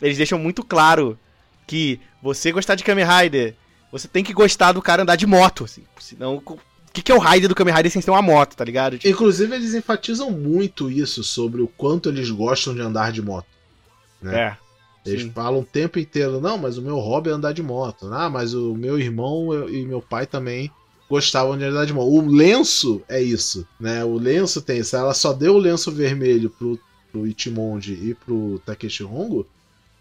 S1: eles deixam muito claro que você gostar de Kamen Rider, você tem que gostar do cara andar de moto, assim. Senão, o que, que é o Rider do Kamen Rider sem ser uma moto, tá ligado? Tipo,
S2: Inclusive, eles enfatizam muito isso sobre o quanto eles gostam de andar de moto. né?
S1: é.
S2: Eles
S1: Sim.
S2: falam o tempo inteiro, não, mas o meu hobby é andar de moto. Ah, mas o meu irmão e meu pai também gostavam de andar de moto. O lenço é isso, né? O lenço tem isso. Ela só deu o lenço vermelho pro, pro Ichimonji e pro Takeshi Hongo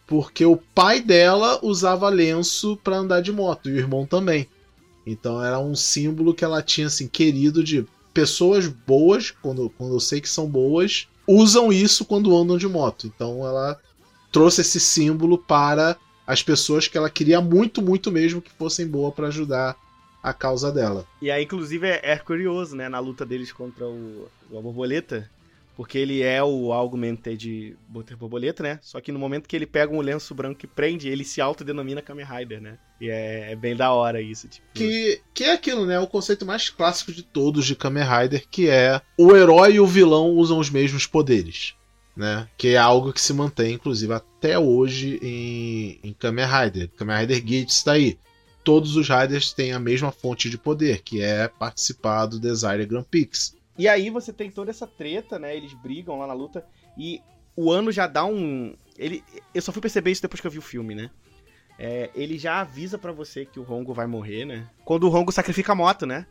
S2: porque o pai dela usava lenço pra andar de moto e o irmão também. Então era um símbolo que ela tinha assim querido de pessoas boas, quando, quando eu sei que são boas, usam isso quando andam de moto. Então ela trouxe esse símbolo para as pessoas que ela queria muito, muito mesmo que fossem boas para ajudar a causa dela.
S1: E aí, inclusive, é, é curioso, né, na luta deles contra o, o borboleta, porque ele é o Augmented de Butter Borboleta, né? Só que no momento que ele pega um lenço branco e prende, ele se autodenomina Kamen Rider, né? E é, é bem da hora isso, tipo.
S2: Que, que é aquilo, né? O conceito mais clássico de todos de Kamen Rider, que é o herói e o vilão usam os mesmos poderes. Né? Que é algo que se mantém, inclusive, até hoje em, em Kamen Rider. Kamen Rider Gate está aí. Todos os Riders têm a mesma fonte de poder, que é participar do Desire Grand Prix.
S1: E aí você tem toda essa treta, né? Eles brigam lá na luta e o ano já dá um. Ele, eu só fui perceber isso depois que eu vi o filme, né? É, ele já avisa pra você que o Hongo vai morrer, né? Quando o Hongo sacrifica a moto, né?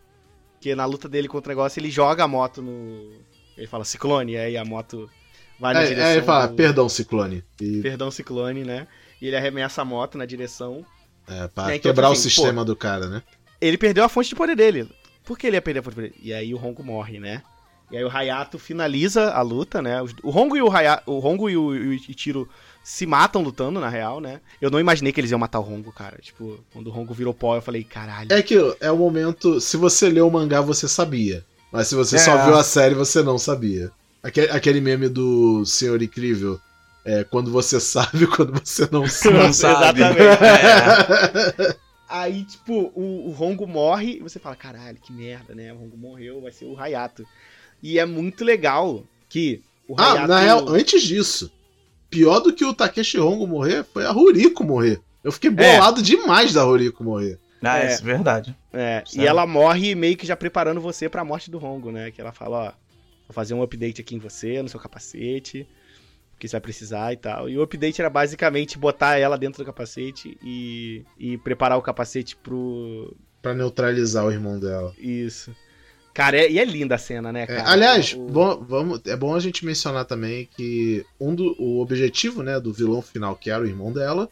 S1: Que na luta dele contra o negócio ele joga a moto no. Ele fala ciclone, e aí a moto vai na
S2: É,
S1: direção.
S2: é, ele fala,
S1: do-
S2: perdão, Ciclone. E,
S1: Perdão, Ciclone, né? E ele arremessa a moto na direção.
S2: é, pra
S1: então,
S2: quebrar
S1: assim,
S2: o sistema do cara, né?
S1: Ele perdeu a fonte de poder dele. Por que ele ia perder a poder? E aí o Hongo morre, né? E aí o Hayato finaliza a luta, né? O Hongo e o Hayato, o Hongo e o, o Ichiro se matam lutando, na real, né? Eu não imaginei que eles iam matar o Hongo, cara. Tipo, quando o Hongo virou pó, eu falei, caralho.
S2: É que é o momento. Se você leu o mangá, você sabia. Mas se você
S3: É.
S2: só viu a série, você não sabia. Aquele, aquele meme do Senhor Incrível. É quando você sabe, quando você não sabe.
S3: Não sabe.
S1: Exatamente.
S3: É.
S1: Aí, tipo, o, o Hongo morre e você fala, caralho, que merda, né? O Hongo morreu, vai ser o Hayato. E é muito legal que o
S2: Ah,
S1: Hayato...
S2: na real, antes disso, pior do que o Takeshi Hongo morrer foi a Ruriko morrer. Eu fiquei bolado demais da Ruriko morrer.
S3: Ah,
S1: É.
S3: isso é verdade.
S1: É, e ela morre meio que já preparando você pra morte do Hongo, né? Que ela fala, ó, vou fazer um update aqui em você, no seu capacete, porque você vai precisar e tal. E o update era basicamente botar ela dentro do capacete e, e preparar o capacete pro...
S2: Pra neutralizar o irmão dela.
S1: Isso. Cara, é- e é linda a cena, né,
S2: É,
S1: cara?
S2: aliás,
S1: O-
S2: bom, vamos, é bom a gente mencionar também que um do, o objetivo né, do vilão final, que era o irmão dela,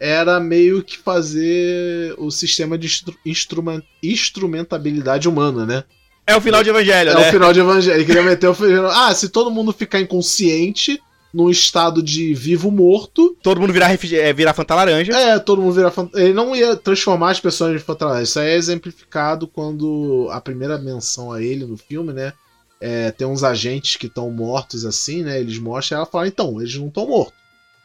S2: era meio que fazer o sistema de instru- instrumen- instrumentabilidade humana, né?
S1: É o final de Evangelho,
S2: É
S1: né?
S2: o final de Evangelho. Ele queria meter o final. Ah, se todo mundo ficar inconsciente, num estado de vivo morto,
S1: Todo mundo virar, é, virar Fanta Laranja.
S2: é, todo mundo vira. fan- Ele não ia transformar as pessoas em fantasmas. Isso aí é exemplificado quando a primeira menção a ele no filme, né? É, tem uns agentes que estão mortos assim, né? Eles mostram e ela fala: então, eles não estão mortos,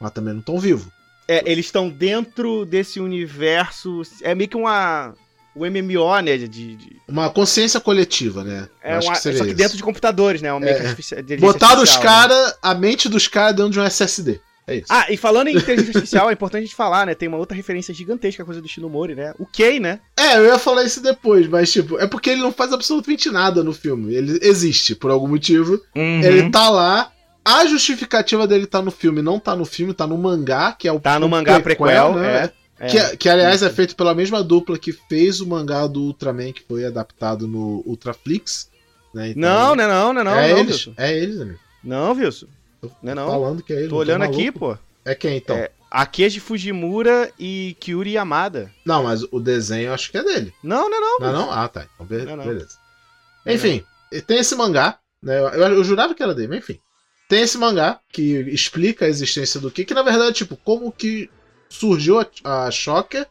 S2: mas também não estão vivos.
S1: É, eles estão dentro desse universo. É meio que uma. O MMO, né? De, de-
S2: Uma consciência coletiva, né?
S1: É uma,
S2: que
S1: só que
S2: isso.
S1: dentro de computadores, né? Meio que
S2: É.
S1: artifici- inteligência
S2: Botaram os
S1: artificial, né?
S2: caras, a mente dos caras dentro de um SSD. É isso.
S1: Ah, e falando em inteligência artificial, é importante a gente falar, né? Tem uma outra referência gigantesca, coisa do Shinomori, né? O Kei, né?
S2: É, eu ia falar isso depois, mas tipo, é porque ele não faz absolutamente nada no filme. Ele existe, por algum motivo.
S3: Uhum.
S2: Ele tá lá. A justificativa dele tá no filme, não tá no filme, tá no mangá, que é o
S1: Tá no mangá prequel,
S2: né?
S1: é. É.
S2: Que, que, aliás é feito pela mesma dupla que fez o mangá do Ultraman, que foi adaptado no Ultraflix. Né? Então,
S1: Não, não é não, não é não,
S2: é
S1: não,
S2: eles.
S1: Wilson.
S2: É eles, amigo.
S1: Não, Wilson.
S2: Tô
S1: Não é não.
S2: falando que é eles.
S1: Tô
S2: não
S1: olhando aqui, pô.
S2: É quem então?
S1: É. Akeji Fujimura e Kyuri Yamada.
S2: Não, mas o desenho eu acho que é dele.
S1: Não, não não.
S2: Não, não? Ah, tá. Então, be-
S1: Não, não.
S2: beleza.
S1: Não,
S2: Enfim, tem esse mangá, né? Eu, eu jurava que era dele, mas enfim. Tem esse mangá que explica a existência do que, que na verdade, tipo, como que surgiu a, a Shocker.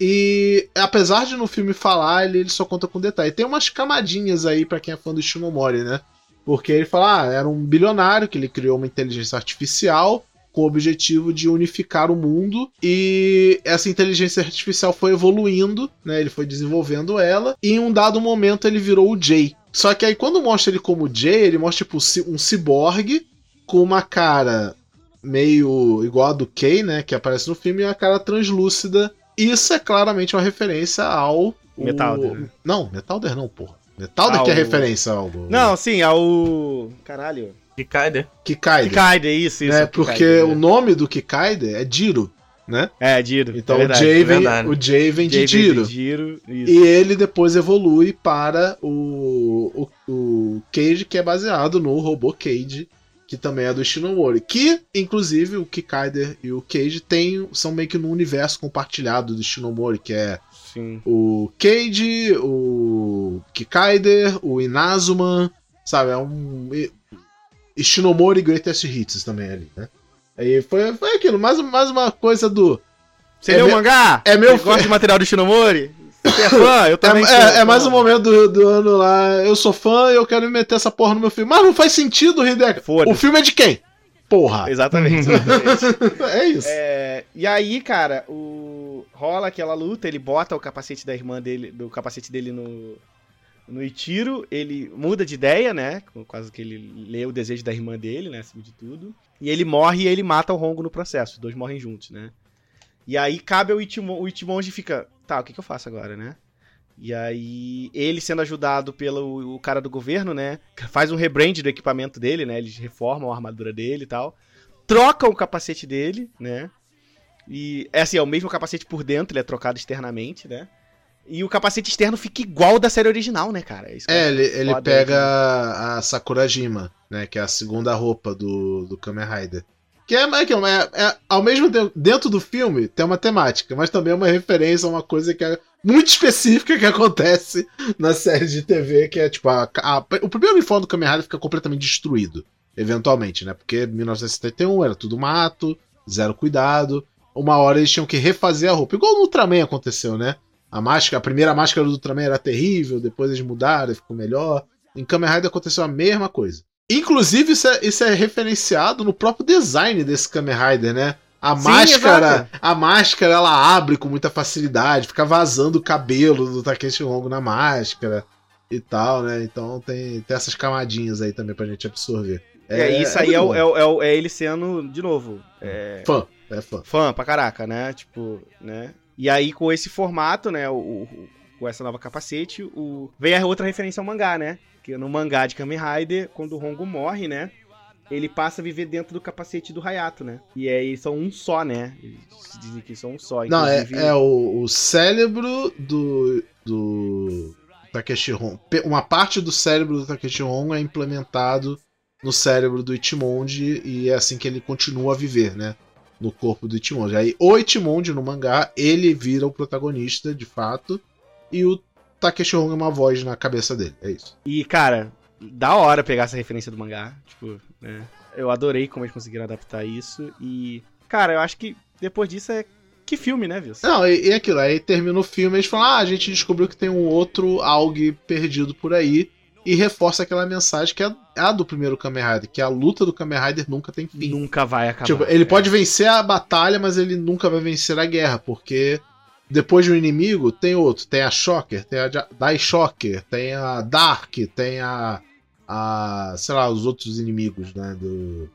S2: E apesar de no filme falar, ele, ele só conta com detalhe. Tem umas camadinhas aí pra quem é fã do Shinomori, né? Porque ele fala, ah, era um bilionário que ele criou uma inteligência artificial com o objetivo de unificar o mundo e essa inteligência artificial foi evoluindo, né? Ele foi desenvolvendo ela e em um dado momento ele virou o Jay. Só que aí quando mostra ele como Jay, ele mostra tipo um ciborgue com uma cara meio igual a do Kay, né, que aparece no filme, e uma cara translúcida. Isso é claramente uma referência ao o-
S1: Metalder, né?
S2: Não, Metalder não, porra. Metalder
S1: Ao-
S2: que é referência ao
S1: Não, sim, ao. Caralho.
S3: Kikaider.
S2: Kikaider.
S1: Kikaide, isso, isso.
S2: né?
S1: o
S2: Porque
S1: Kikaide,
S2: o
S1: né?
S2: nome do Kikaider é Diro, né?
S1: É, Diro.
S2: Então
S1: é
S2: o,
S1: verdade,
S2: Jay
S1: é
S2: o Jay vem de Diro.
S1: isso.
S2: E ele depois evolui para o, o, o Cage, que é baseado no robô Cage, que também é do Shinomori. Que, inclusive, o Kikaider e o Cage tem, são meio que no universo compartilhado do Shinomori, que é
S1: Sim.
S2: o Cage, o Kikaider, o Inazuma, sabe? É um. e- Shinomori Greatest Hits também ali, né? Aí foi, foi aquilo, mais, mais uma coisa do.
S1: Você
S2: É
S1: leu
S2: meu-
S1: mangá?
S2: é meu
S1: Você gosta de material do Shinomori? Você é fã? Eu
S2: É,
S1: também sou.
S2: é, é mais
S1: fã.
S2: um momento do, do ano lá. Eu sou fã e eu quero meter essa porra no meu filme. Mas não faz sentido, Hideka. O filme é de quem? Porra.
S1: Exatamente. exatamente.
S2: É isso.
S1: É, e aí, cara, o rola aquela luta, ele bota o capacete da irmã dele, do capacete dele no no Itiro, ele muda de ideia, né? Por causa que ele lê o desejo da irmã dele, né, acima de tudo. E ele morre e ele mata o Rongo no processo, os dois morrem juntos, né? E aí cabe ao Itimon, o Itimonji fica, tá, o que, que eu faço agora, né? E aí, ele sendo ajudado pelo o cara do governo, né? Faz um rebrand do equipamento dele, né? Eles reformam a armadura dele e tal. Trocam o capacete dele, né? E é assim, é o mesmo capacete por dentro, ele é trocado externamente, né? E o capacete externo fica igual da série original, né, cara? Isso
S2: É,
S1: acho
S2: ele, ele pega
S1: assim.
S2: a Sakurajima, né? Que é a segunda roupa do, do Kamen Rider. Que é, é, é, é- ao mesmo tempo, dentro do filme, tem uma temática, mas também é uma referência a uma coisa que é muito específica que acontece na série de TV, que é tipo, a, a- o primeiro uniforme do Kamen Rider fica completamente destruído, eventualmente, né? Porque 1971 era tudo mato, zero cuidado. Uma hora eles tinham que refazer a roupa, igual no Ultraman aconteceu, né? A máscara, a primeira máscara do Ultraman era terrível, depois eles mudaram ficou melhor. Em Kamen Rider aconteceu a mesma coisa. Inclusive, isso é, isso é referenciado no próprio design desse Kamen Rider, né? A
S1: Sim,
S2: máscara,
S1: exato.
S2: a máscara ela abre com muita facilidade, fica vazando o cabelo do Takeshi Hongo na máscara e tal, né? Então tem, tem essas camadinhas aí também pra gente absorver.
S1: É, isso aí é, o- é, o- é é ele sendo, de novo, é,
S2: fã, é fã.
S1: fã pra caraca, né? Tipo, né? E aí, com esse formato, né? O, o- com essa nova capacete, o... veio a outra referência ao mangá, né? Que no mangá de Kamen Rider, quando o Hongo morre, né? Ele passa a viver dentro do capacete do Hayato, né? E aí eles são um só, né? Eles dizem que são um só.
S2: Não, é, é o, o cérebro do, do Takeshi Hongo. Pe- Uma parte do cérebro do Takeshi Hongo é implementado no cérebro do Ichimonji e é assim que ele continua a viver, né? No corpo do Ichimonji. Aí o Ichimonji no mangá, ele vira o protagonista, de fato, e o Takeshi Hongo é uma voz na cabeça dele. É isso.
S1: E, cara, da hora pegar essa referência do mangá. Tipo, né? Eu adorei como eles conseguiram adaptar isso. E, cara, eu acho que depois disso é. Que filme, né, Wilson?
S2: Não, e, e aquilo, aí termina o filme e eles falam: ah, a gente descobriu que tem um outro AUG perdido por aí. E reforça aquela mensagem que é a do primeiro Kamen Rider, que a luta do Kamen Rider nunca tem fim.
S1: Nunca vai acabar.
S2: Tipo, ele
S1: É.
S2: pode vencer a batalha, mas ele nunca vai vencer a guerra, porque depois de um inimigo tem outro. Tem a Shocker, tem a Dai Shocker, tem a Dark, tem a. a sei lá, os outros inimigos, né? Do.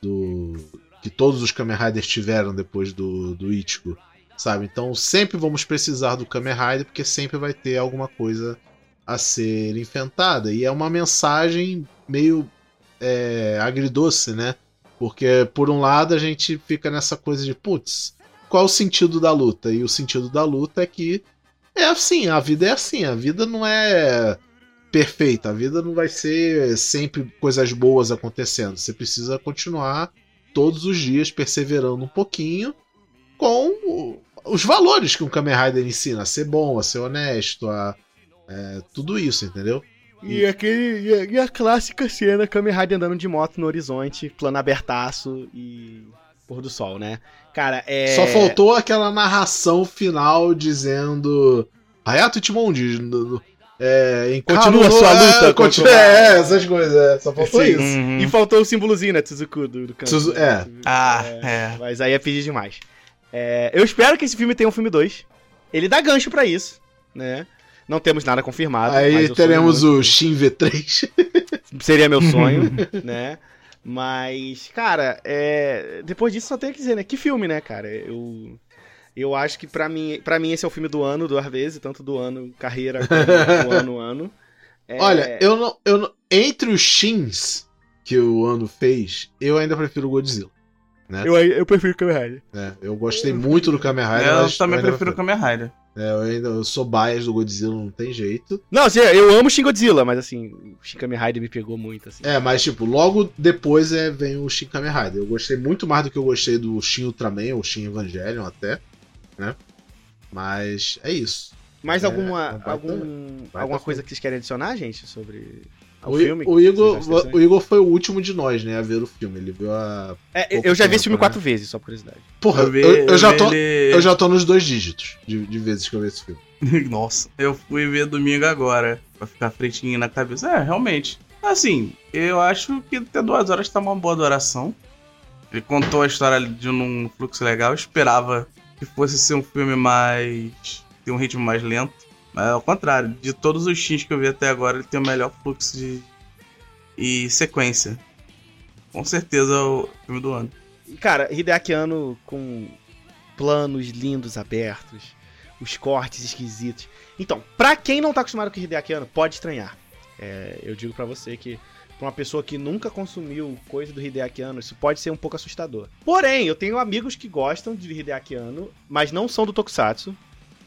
S2: do que todos os Kamen Riders tiveram depois do, do Ichigo, sabe? Então sempre vamos precisar do Kamen Rider, porque sempre vai ter alguma coisa a ser enfrentada. E é uma mensagem meio é, agridoce, né? Porque, por um lado, a gente fica nessa coisa de, putz, qual o sentido da luta? E o sentido da luta é que é assim, a vida é assim, a vida não é perfeita, a vida não vai ser sempre coisas boas acontecendo. Você precisa continuar todos os dias perseverando um pouquinho com os valores que um Kamen Rider ensina, a ser bom, a ser honesto, a é, tudo isso, entendeu?
S1: E, aquele, e, a, e a clássica cena Kamen Rider andando de moto no horizonte, plano abertaço e pôr do sol, né? Cara, é.
S2: Só faltou aquela narração final dizendo Hayato no- é,
S1: Continua sua
S2: é,
S1: luta
S2: continua,
S1: o mal.
S2: é, essas coisas, é, só faltou
S1: Sim.
S2: isso.
S3: Uhum.
S1: E faltou o símbolozinho, né? Tsuzuku do, do canto.
S2: Tsuzu- é.
S3: Ah, é.
S1: Mas aí é pedir demais. É, eu espero que esse filme tenha um filme 2. Ele dá gancho pra isso, né? Não temos nada confirmado.
S2: Aí teremos o Shin V3.
S1: Seria meu sonho, né? Mas, cara, é... depois disso só tenho que dizer, né? Que filme, né, cara? Eu, eu acho que pra mim, pra mim esse é o filme do ano, duas vezes, tanto do ano carreira como do ano ano. É,
S2: Olha, eu não, eu não- Entre os Shins que o ano fez, eu ainda prefiro o Godzilla.
S1: eu, eu prefiro Kamen Rider.
S2: né? Eu gostei muito do Kamen Rider.
S3: Eu
S2: mas
S3: também prefiro o Kamen Rider.
S2: É, eu ainda eu sou bias do Godzilla, não tem jeito.
S1: Não, assim, eu amo Shin Godzilla, mas assim, o Shin Kamen Rider me pegou muito, assim.
S2: É, mas tipo, logo depois é, vem o Shin Kamen Rider. Eu gostei muito mais do que eu gostei do Shin Ultraman, ou Shin Evangelion até, né? Mas é isso.
S1: Mais
S2: É,
S1: alguma,
S2: um baita-
S1: algum, alguma coisa que vocês querem adicionar, gente, sobre o,
S2: O,
S1: filme?
S2: o Igor,
S1: interessante?
S2: o Igor foi o último de nós, né, a ver o filme. Ele viu a.
S1: É, eu já vi esse filme
S2: né?
S1: quatro vezes, só por curiosidade.
S2: Porra, eu,
S3: vi-
S2: eu já
S3: vi
S2: tô,
S3: ele-
S2: eu já tô nos dois dígitos de, de vezes que eu vi esse filme.
S3: Nossa, eu fui ver domingo agora, pra ficar freitinho na cabeça. É, realmente. Assim, eu acho que até duas horas tá uma boa duração. Ele contou a história de um fluxo legal. Eu esperava que fosse ser um filme mais. ter um ritmo mais lento. Mas ao contrário, de todos os X que eu vi até agora, ele tem o melhor fluxo de. e sequência. Com certeza é o filme do ano.
S1: Cara, Hideaki Anno com planos lindos abertos, os cortes esquisitos. Então, pra quem não tá acostumado com Hideaki Anno, pode estranhar. É, eu digo pra você que pra uma pessoa que nunca consumiu coisa do Hideaki Anno, isso pode ser um pouco assustador. Porém, eu tenho amigos que gostam de Hideaki Anno, mas não são do Tokusatsu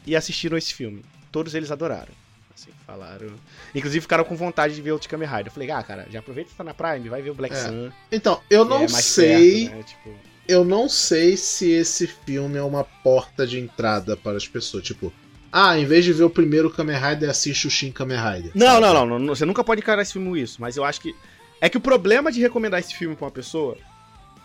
S1: e assistiram esse filme. Todos eles adoraram. Assim, falaram. Inclusive ficaram com vontade de ver o Kamen Rider. Eu falei, ah, cara, já aproveita que tá na Prime, vai ver o Black
S2: É.
S1: Sun.
S2: Então, eu não
S1: é
S2: sei.
S1: perto, né? Tipo,
S2: Eu não sei se esse filme é uma porta de entrada para as pessoas. Tipo, ah, em vez de ver o primeiro Kamen Rider, assiste o Shin Kamen Rider.
S1: Não, não, não, não, Você nunca pode encarar esse filme isso. Mas eu acho que. É que o problema de recomendar esse filme pra uma pessoa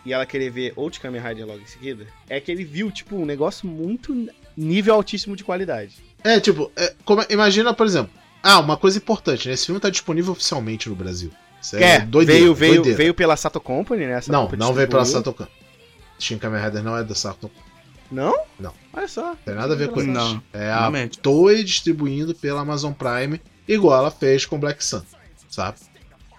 S1: e ela querer ver outro Kamen Rider logo em seguida é que ele viu, tipo, um negócio muito nível altíssimo de qualidade.
S2: É, tipo, é, como- imagina, por exemplo. Ah, uma coisa importante, né? Esse filme tá disponível oficialmente no Brasil. Isso
S1: É,
S2: doideira,
S1: veio, veio,
S2: doideira.
S1: veio pela Sato Company, né? Sato
S2: Não,
S1: Company
S2: não veio pela
S1: distribuiu.
S2: Satokan. Shin Kamen Rider não é da Sato.
S1: Não?
S2: Não.
S1: Olha só.
S2: Tem nada a ver com isso.
S3: Não,
S2: É a. Toei distribuindo pela Amazon Prime, igual ela fez com Black Sun, sabe?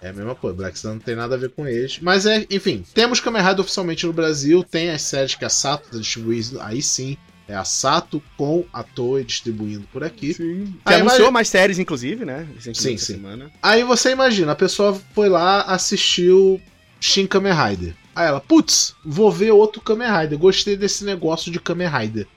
S2: É a mesma coisa, Black Sun não tem nada a ver com eles. Mas é, enfim, temos Kamen Rider oficialmente no Brasil, tem as séries que a Sato tá distribuindo, aí sim, é a Sato com a Toei distribuindo por aqui.
S1: Sim. Que
S2: Aí,
S1: anunciou
S2: mas-
S1: mais séries, inclusive, né?
S2: Sim, sim.
S1: semana.
S2: Aí você imagina, a pessoa foi lá, assistiu Shin Kamen Rider. Aí ela, putz, vou ver outro Kamen Rider, gostei desse negócio de Kamen Rider.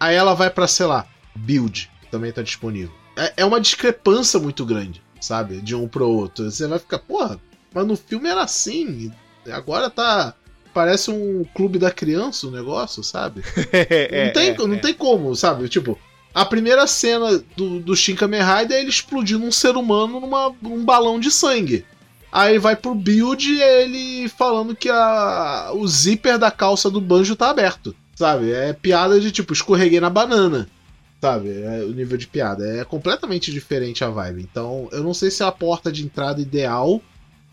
S2: Aí ela vai pra, sei lá, Build, que também tá disponível. É, é uma discrepância muito grande, sabe? De um pro outro. Você vai ficar, porra, mas no filme era assim, agora tá. Parece um clube da criança o negócio, sabe?
S1: É,
S2: não tem,
S1: é,
S2: não
S1: é.
S2: tem como, sabe? Tipo, a primeira cena do, do Shin Kamen Rider é ele explodindo um ser humano numa, num balão de sangue. Aí vai pro build e ele falando que a, o zíper da calça do banjo tá aberto. Sabe? É piada de tipo, escorreguei na banana. Sabe? É o nível de piada. É completamente diferente a vibe. Então, eu não sei se é a porta de entrada ideal.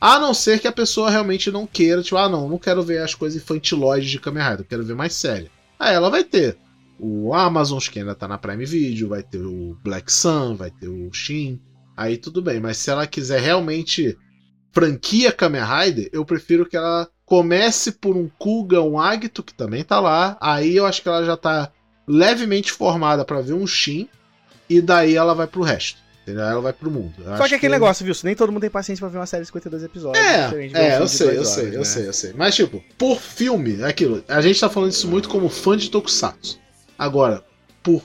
S2: A não ser que a pessoa realmente não queira, tipo, ah, não, não quero ver as coisas infantilóides de Kamen Rider, quero ver mais séria. Aí ela vai ter o Amazon, que ainda tá na Prime Video, vai ter o Black Sun, vai ter o Shin. Aí tudo bem, mas se ela quiser realmente franquia Kamen Rider, eu prefiro que ela comece por um Kuga, um Agito, que também tá lá. Aí eu acho que ela já tá levemente formada pra ver um Shin, e daí ela vai pro resto. Entendeu? Ela vai pro mundo. Eu
S1: Só
S2: acho
S1: que aquele negócio, viu? Nem todo mundo tem paciência pra ver uma série de 52 episódios. um
S2: É, é,
S1: filme
S2: eu sei, eu sei,
S1: horas,
S2: eu
S1: né?
S2: sei, eu sei. Mas, tipo, por filme, é aquilo. A gente tá falando isso muito como fã de Tokusatsu. Agora, por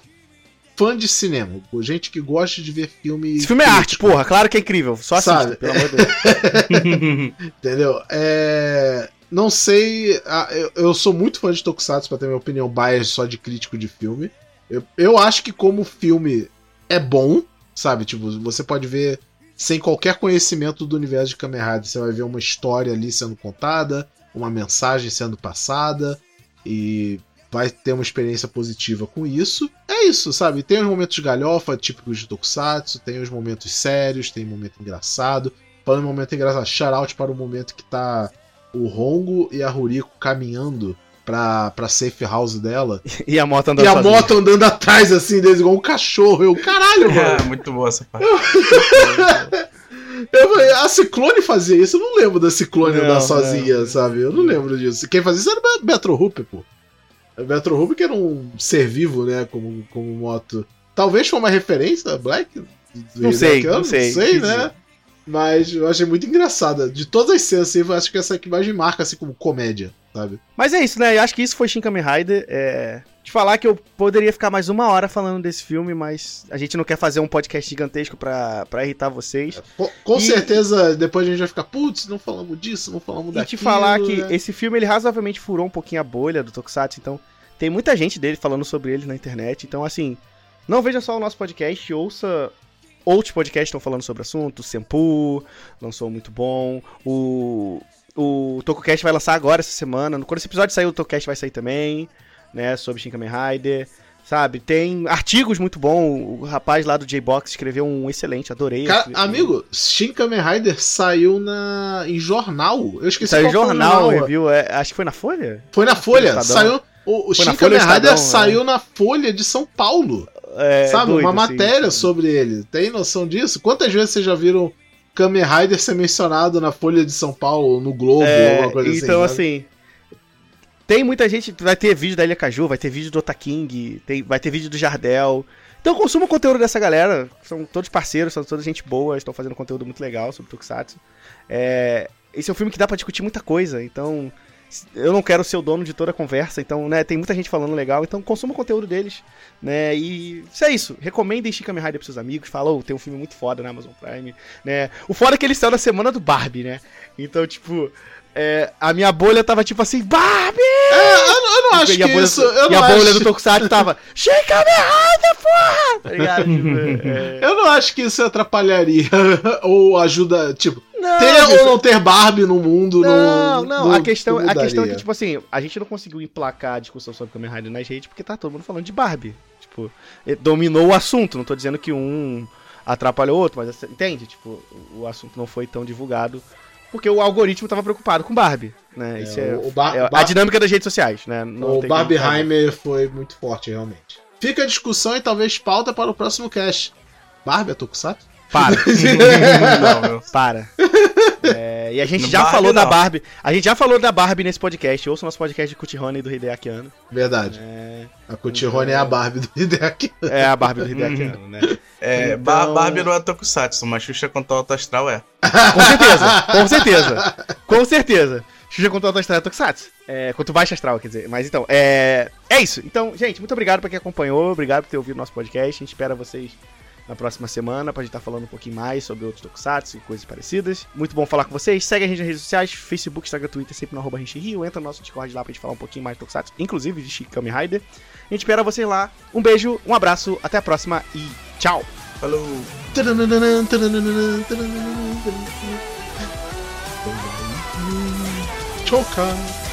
S2: fã de cinema, por gente que gosta de ver filme.
S1: Esse filme é arte, porra. Claro que é incrível. Só assista,
S2: Sabe?
S1: pelo amor de Deus.
S2: Entendeu? É. Não sei. Eu, eu sou muito fã de Tokusatsu pra ter minha opinião bias só de crítico de filme. Eu, eu acho que como filme é bom, sabe? Tipo, você pode ver sem qualquer conhecimento do universo de Kamen Rider. Você vai ver uma história ali sendo contada, uma mensagem sendo passada e vai ter uma experiência positiva com isso. É isso, sabe? Tem os momentos galhofa, típicos de Tokusatsu, tem os momentos sérios, tem momento engraçado. Falando em momento engraçado, shout para o momento que tá o Rongo e a Ruriko caminhando pra, pra safe house dela.
S1: E a moto andando
S2: e a
S1: sozinha.
S2: moto andando atrás, assim, deles, igual um cachorro. Eu, caralho, mano.
S3: É, muito boa essa parte.
S2: Eu falei, a Ciclone fazia isso, eu não lembro da Ciclone
S1: Não,
S2: andar sozinha,
S1: não.
S2: sabe? Eu não lembro disso. Quem fazia isso era o Metro Hoop, pô. O Metro Hoop que era um ser vivo, né, como, como moto. Talvez foi uma referência a Black?
S1: Não sei, não sei.
S2: Não sei, né? Mas eu achei muito engraçada. De todas as cenas, assim, eu acho que essa que mais me marca, assim, como comédia, sabe?
S1: Mas é isso, né? Eu acho que isso foi Shin Kamen Rider. É... Te falar que eu poderia ficar mais uma hora falando desse filme, mas a gente não quer fazer um podcast gigantesco pra, pra irritar vocês.
S2: Com, com
S1: E-
S2: certeza, depois a gente vai ficar, putz, não falamos disso, não falamos
S1: E
S2: daquilo.
S1: te falar que
S2: né?
S1: esse filme ele razoavelmente furou um pouquinho a bolha do Tokusatsu, então tem muita gente dele falando sobre ele na internet. Então, assim, não veja só o nosso podcast, ouça outros podcasts estão falando sobre o assunto. O Senpu lançou muito bom. O, o TokuCast vai lançar agora essa semana. Quando esse episódio sair, o TokuCast vai sair também, né? Sobre Shin Kamen Rider. Sabe, tem artigos muito bons. O rapaz lá do J-Box escreveu um excelente, adorei. Esse-
S2: amigo, Shin Kamen Rider saiu na em jornal. Eu esqueci
S1: Saiu em jornal, review. É, acho que foi na Folha?
S2: Foi na Folha. Saiu. O, o Shin Kamen Rider
S1: Estadão,
S2: saiu na Folha de São Paulo.
S1: É,
S2: sabe?
S1: doido,
S2: uma
S1: assim.
S2: matéria sobre ele. Tem noção disso? Quantas vezes vocês já viram Kamen Rider ser mencionado na Folha de São Paulo, no Globo,
S1: É,
S2: alguma coisa
S1: então,
S2: assim?
S1: assim. Tem muita gente. Vai ter vídeo da Ilha Caju, vai ter vídeo do Otaking, tem, vai ter vídeo do Jardel. Então consuma o conteúdo dessa galera. São todos parceiros, são toda gente boa, estão fazendo conteúdo muito legal sobre Tokusatsu. É, esse é um filme que dá pra discutir muita coisa, então eu não quero ser o dono de toda a conversa, então, né, tem muita gente falando legal, então consuma o conteúdo deles, né, e isso é isso, recomendem Shin Kamen Rider pros seus amigos, falou, oh, tem um filme muito foda na Amazon Prime, né, o foda é que ele saiu na semana do Barbie, né, então, tipo, é, a minha bolha tava tipo assim, Barbie!
S2: É, eu, não- eu não acho
S1: e
S2: que
S1: bolha,
S2: isso. Eu
S1: e a
S2: não
S1: bolha
S2: acho,
S1: do Tokusatsu tava, Kamen Rider, porra! Tá ligado? Tipo, é,
S2: eu não acho que isso atrapalharia ou ajuda. Tipo,
S1: não,
S2: ter
S1: isso-
S2: ou não ter Barbie no mundo.
S1: Não, não,
S2: não,
S1: a questão,
S2: não
S1: a questão é que, tipo assim, a gente não conseguiu emplacar a discussão sobre Kamen Rider nas redes porque tá todo mundo falando de Barbie. Tipo, eh, dominou o assunto, não tô dizendo que um atrapalhou o outro, mas entende? Tipo, o assunto não foi tão divulgado porque o algoritmo tava preocupado com Barbie, né?
S2: É,
S1: Isso é,
S2: o Bar-
S1: é a dinâmica das redes sociais, né? Não
S2: O. Barbieheimer foi muito forte, realmente. Fica a discussão e talvez pauta para o próximo cast. Barbie é Tokusatsu?
S1: Para,
S3: não, eu-
S1: para. É, e a gente
S3: No
S1: já
S3: Barbie,
S1: falou da
S3: não.
S1: Barbie. A gente já falou da Barbie nesse podcast. Ouça o nosso podcast de Kutihone e do Hideaki Anno.
S2: Verdade.
S1: É,
S2: A Kutirone é a Barbie do Hideaki.
S1: é a Barbie do Hideaki Anno, né?
S3: É,
S1: Então-
S3: Bar- Barbie não é Tokusatsu, mas Xuxa contra o Alto Astral é.
S1: Com certeza, com certeza. Com certeza. Xuxa contra o Alto Astral é Tokusatsu. É, contra o Baixo Astral, quer dizer. Mas então, é. É isso. Então, gente, muito obrigado pra quem acompanhou. Obrigado por ter ouvido nosso podcast. A gente espera vocês na próxima semana pra gente estar falando um pouquinho mais sobre outros Tokusatsu e coisas parecidas. Muito bom falar com vocês. Segue a gente nas redes sociais: Facebook, Instagram, Twitter, sempre no arroba Rio. Entra no nosso Discord lá pra gente falar um pouquinho mais de Tokusatsu, inclusive de Shin Kamen Rider. A gente espera vocês lá. Um beijo, um abraço, até a próxima e tchau!
S3: Falou!
S2: Chocar.